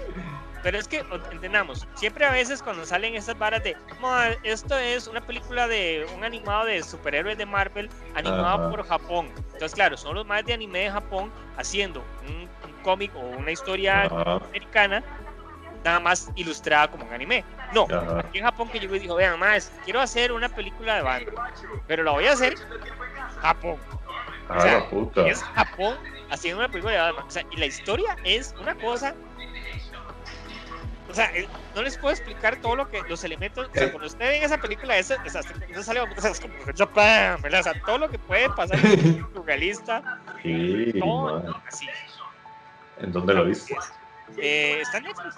Pero es que entendamos, siempre a veces cuando salen estas varas de, "Ma, esto es una película de un animado de superhéroes de Marvel animado Ajá. por Japón. Entonces, claro, son los más de anime de Japón haciendo un, un cómic o una historia Ajá. americana nada más ilustrada como un anime. No, Ajá. aquí en Japón que llegó y dijo, vean, más, quiero hacer una película de Batman, pero la voy a hacer Japón. Ah, O sea, la puta. Es Japón haciendo una película de Batman. O sea, y la historia es una cosa. O sea, eh, no les puedo explicar todo lo que los elementos. O sea, Eh. cuando ustedes ven esa película, esa, esa, esa sale o sea, es como ¿verdad? O sea, todo lo que puede pasar en un surrealista, Sí, todo man. así. ¿En dónde lo viste? Eh, está en Netflix.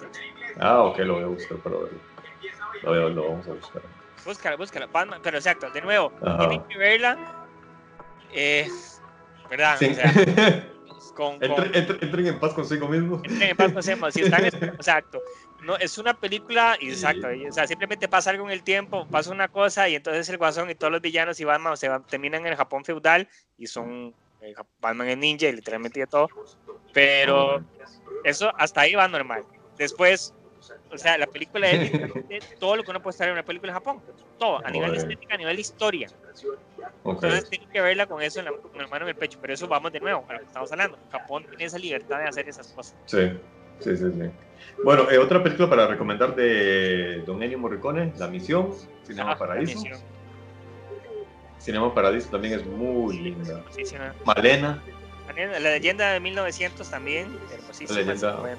Ah, ok, lo voy a buscar para verlo. Lo, lo vamos a buscar. Búscala, búscala. Batman, pero exacto, de nuevo, tienen que verla. Eh, ¿Verdad? Sí. O sea, con, con, Entren, entren- entren en paz consigo mismo. entren en paz, pasemos. Si están, exacto. No, es una película, exacto. o sea, simplemente pasa algo en el tiempo, pasa una cosa, y entonces el Guasón y todos los villanos y Batman se van- terminan en el Japón feudal y son. eh, Batman es ninja y literalmente de todo. Pero eso hasta ahí va normal. Después, o sea, la película es todo lo que uno puede estar en una película en Japón. Todo, a nivel de estética, a nivel de historia. Entonces tienen que verla con eso en la, con la mano en el pecho. Pero eso vamos de nuevo a lo que estamos hablando. Japón tiene esa libertad de hacer esas cosas. Sí. Sí, sí, sí. Bueno, eh, otra película para recomendar de Don Ennio Morricone, La Misión, Cinema Ah, buenísimo. Cinema Paradiso también es muy linda. Hermosísima. Malena, La leyenda de 1900 también, hermosísima. La leyenda.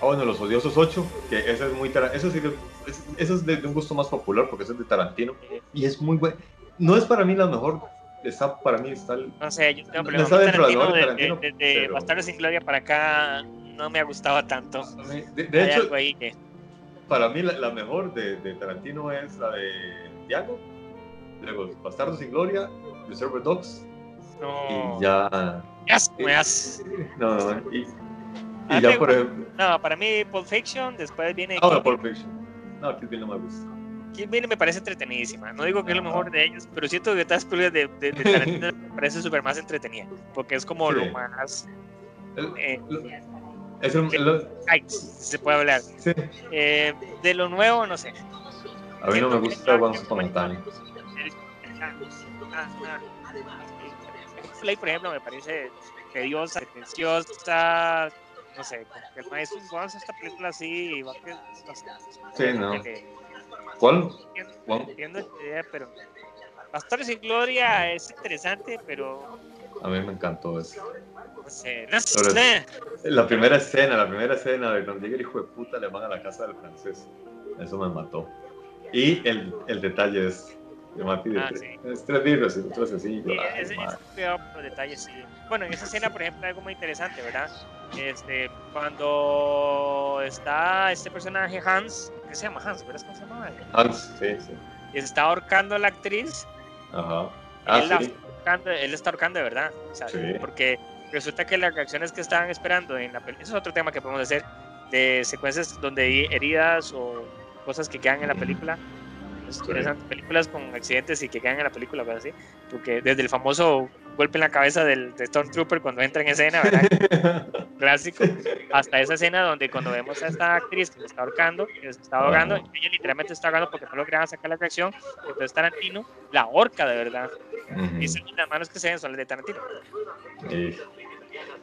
Ah, bueno, Los Odiosos 8, que esa es muy eso sí, es, eso es de, de un gusto más popular porque ese es de Tarantino y es muy bueno. No es para mí la mejor, está para mí está el- No sé, yo tengo No problemas de Tarantino, de Tarantino, de, de- pero- Bastardos sin Gloria para acá no me ha gustado tanto. de, de Hay hecho, algo ahí que... para mí la, la mejor de, de Tarantino es la de Diago, luego Bastardos sin Gloria, Reservoir Dogs No, y ya. Me hace- No, no, y, y A mí ya por ejemplo. No, para mí Pulp Fiction, después viene Ah, Pulp Fiction. No, Kill Bill no me gusta. Kill Bill me parece entretenidísima. No digo que es lo mejor de ellos, pero siento que las películas de, de, de Tarantino me parece súper más entretenida. Porque es como Sí. lo más. Eh, es el- si se puede hablar. sí, Eh, de lo nuevo, no sé. a mí no me gusta Once Upon a Time. Ah, ah. Flay, por ejemplo, me parece tediosa, pretenciosa. No sé, que el maestro vamos a esta película así y va que. No sé. Sí, no. Que- ¿Cuál? Entiendo, entiendo idea, pero. Bastardos sin Gloria es interesante, pero. A mí me encantó eso. No sé. No sé. La primera escena, la primera escena de cuando llega el hijo de puta le van a la casa del francés. Eso me mató. Y el, el detalle es, de Mati de Ah, tres, sí. es tres libros y otros así. Sí, ay, ese cuidado con los detalles, sí. Bueno, en esa escena, por ejemplo, algo muy interesante, ¿verdad? Este, cuando está este personaje Hans, ¿qué se llama Hans? ¿Verdad cómo se llama? Hans, sí, sí. Está ahorcando a la actriz, Ajá. Ah, él, sí. está ahorcando, él está ahorcando de verdad. Sí. porque resulta que las reacciones que estaban esperando en la película, eso es otro tema que podemos hacer, de secuencias donde hay heridas o cosas que quedan en la película. Sí. películas con accidentes y que quedan en la película, ¿verdad? Sí, porque desde el famoso golpe en la cabeza del de Stormtrooper cuando entra en escena, ¿verdad? Clásico, hasta esa escena donde cuando vemos a esta actriz que se está ahorcando, que se está ahogando, ella literalmente está ahogando porque no lograban sacar la reacción, entonces Tarantino la ahorca de verdad. Ujú. Y son- las manos que se ven son las de Tarantino. Y-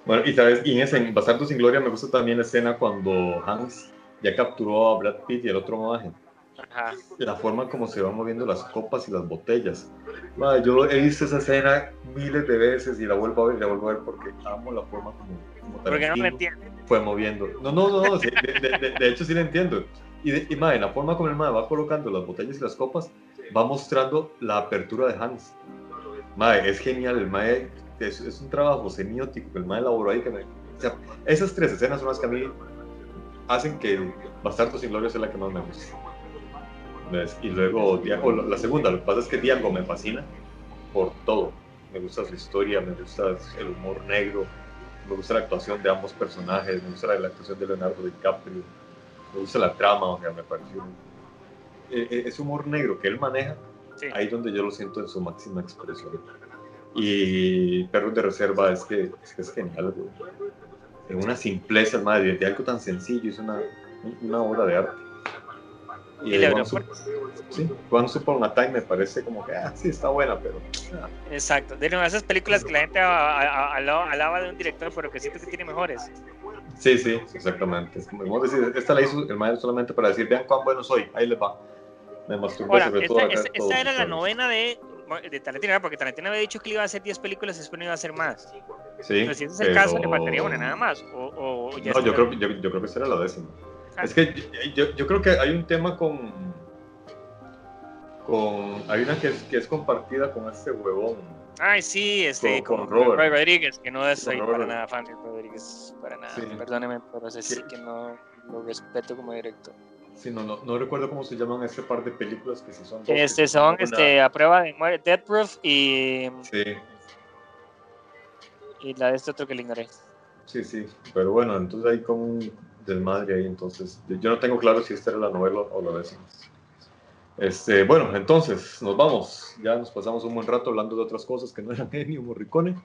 Bueno, y sabes, y en Bastardos sin Gloria me gusta también la escena cuando Hans ya capturó a Brad Pitt y el otro maje. Ajá. la forma como se van moviendo las copas y las botellas. Ma, yo he visto esa escena miles de veces y la vuelvo a ver y la vuelvo a ver porque amo la forma como, como Porque no me fue moviendo. No, no, no, no, sí, de, de- de- de hecho sí la entiendo. Y, de, y ma, en la forma como el ma va colocando las botellas y las copas, va mostrando la apertura de Hans. Ma, es genial, el ma es, es un trabajo semiótico que el ma elaboró ahí. Que me- o sea, esas tres escenas son las que a mí hacen que Bastardos sin Gloria sea la que más me gusta. Y luego, Dia- o la segunda, lo que pasa es que Diago me fascina por todo. Me gusta su historia, me gusta el humor negro, me gusta la actuación de ambos personajes, me gusta la, actuación de Leonardo DiCaprio, me gusta la trama, o sea, me pareció. eh, eh, ese humor negro que él maneja, Sí. ahí es donde yo lo siento en su máxima expresión. Y Perros de Reserva es que es, que es genial, güey. En una simpleza, madre, de algo tan sencillo, es una, una obra de arte. Y el aeropuerto. Sí, Once Upon a Time me parece como que, ah, sí, está buena, pero... ah, Exacto. De esas películas que la gente a- a- a- alaba de un director, pero que siento que tiene mejores. Sí, sí, exactamente. Como decís, esta la hizo el maestro solamente para decir, vean cuán bueno soy, ahí les va. Me masturbé Ahora, sobre esta, todo. acá esta- esta era la novena de, de Tarantino, porque Tarantino había dicho que le iba a hacer 10 películas y después no iba a hacer más. Sí, Pero si ese es el caso, le pero- faltaría una nada más. O, o ya No, yo creo, yo, yo creo que esa era la décima. Es que yo, yo, yo creo que hay un tema con... con hay una que es, que es compartida con este huevón. Ay, sí, este, Con- con, con Robert. Roy Rodríguez, que no Con para nada fan de Rodríguez, para nada. Sí. Perdóneme, pero ese sí que no lo respeto como director. Sí, no, no, no recuerdo cómo se llaman ese par de películas que sí son dos. Este son una- este, a prueba de muerte, Death Proof y, Sí, y la de este otro que le ignoré. sí, sí. Pero bueno, entonces hay como un desmadre ahí. Entonces, yo- no tengo claro si esta era la novela o la décima. Este, bueno, entonces nos vamos. Ya nos pasamos un buen rato hablando de otras cosas que no eran Genio Morricone.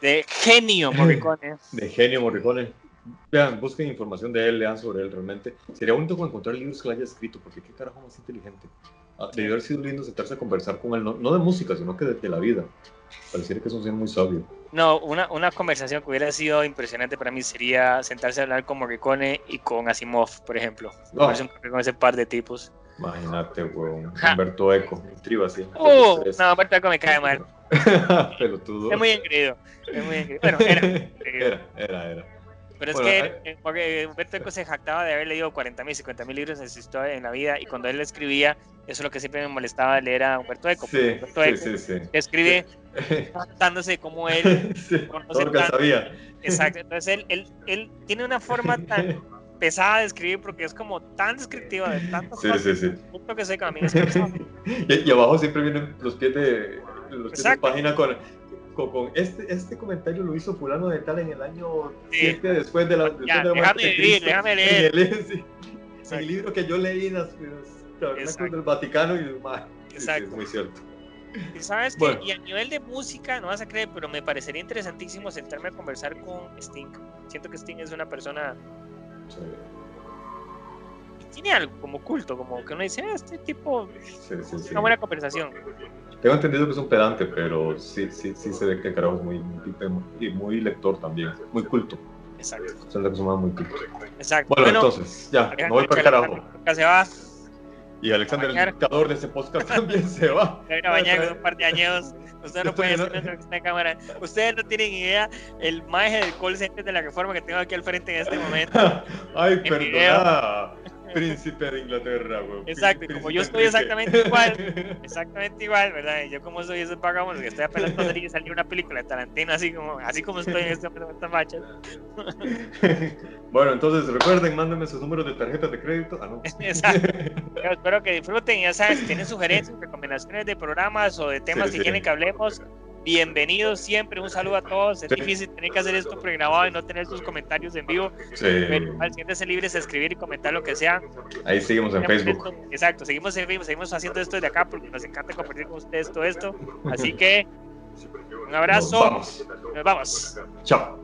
De genio Morricone. De Genio Morricone. Vean, busquen información de él, lean sobre él realmente. Sería bonito encontrar libros que él haya escrito, porque qué carajo más inteligente. ah, debió haber sido lindo sentarse a conversar con él, no, no de música, sino que de, de la vida. Pareciera que es un señor muy sabio. No, una, una conversación que hubiera sido impresionante para mí sería sentarse a hablar con Morricone y con Asimov, por ejemplo. Me café con ese par de tipos. Imagínate, weón. Humberto Eco, un triba así. ¡Uh! No, aparte me cae mal. Pelotudo. Es muy engreído. Es muy engreído. Bueno, era. Era, era, era. Pero es Bueno, que eh, Humberto Eco se jactaba de haber leído 40 mil, 50 mil libros en su historia en la vida y cuando él escribía, eso es lo que siempre me molestaba de leer a Humberto Eco. Sí, Humberto Eco sí, sí. escribe tratándose de cómo él, conoce tanto. sabía. exacto, entonces él, él, él tiene una forma tan pesada de escribir porque es como tan descriptiva de tantas Sí, cosas, sí, sí. que sé que a mí es. Y, y abajo siempre vienen los pies de, los pies de página con, este, este comentario lo hizo fulano de tal en el año Sí. 7 después de la, Ya, de la déjame de vivir, déjame leer. En el, en libro que yo leí en las, en del Vaticano y demás. Sí, es muy cierto. Y sabes que, y a nivel de música, no vas a creer, pero me parecería interesantísimo sentarme a conversar con Sting. Siento que Sting es una persona Sí, y tiene algo como culto, como que uno dice, "Ah, este tipo, sí. una buena conversación. Tengo entendido que es un pedante, pero sí, sí, sí se ve que el carajo es muy, muy, lector también, muy culto. Exacto, Es una persona muy culto. exacto. Bueno, entonces, ya, me Alejandro voy para el carajo. Alejandro se va, Y Alexander, el dictador de este podcast, también se va. se va a ir a bañar con un par de años. Usted no Yo puede todavía hacer no- en cámara. Ustedes no tienen idea el maje del call center de la reforma que tengo aquí al frente en este momento. Ay, perdona. Príncipe de Inglaterra, güey. Exacto, como yo estoy exactamente igual. Exactamente igual, ¿verdad? Y yo como soy ese vagabundo que estoy apenas para salir y salir una película de Tarantino así como, así como estoy en momento en estas fachas. bueno, entonces recuerden, mándenme sus números de tarjetas de crédito. Ah, no. Exacto. Yo espero que disfruten, ya saben, si tienen sugerencias, recomendaciones de programas o de temas Sí, que sí. quieren que hablemos, bienvenidos siempre, un saludo a todos. Es Sí. difícil tener que hacer esto pregrabado y no tener sus comentarios en vivo, Sí. pero igual siéntense libres a escribir y comentar lo que sea. Ahí seguimos en Facebook. esto- exacto, seguimos en vivo, seguimos haciendo esto desde acá porque nos encanta compartir con ustedes todo esto. Así que un Nos abrazo, vamos. nos vamos. Chao.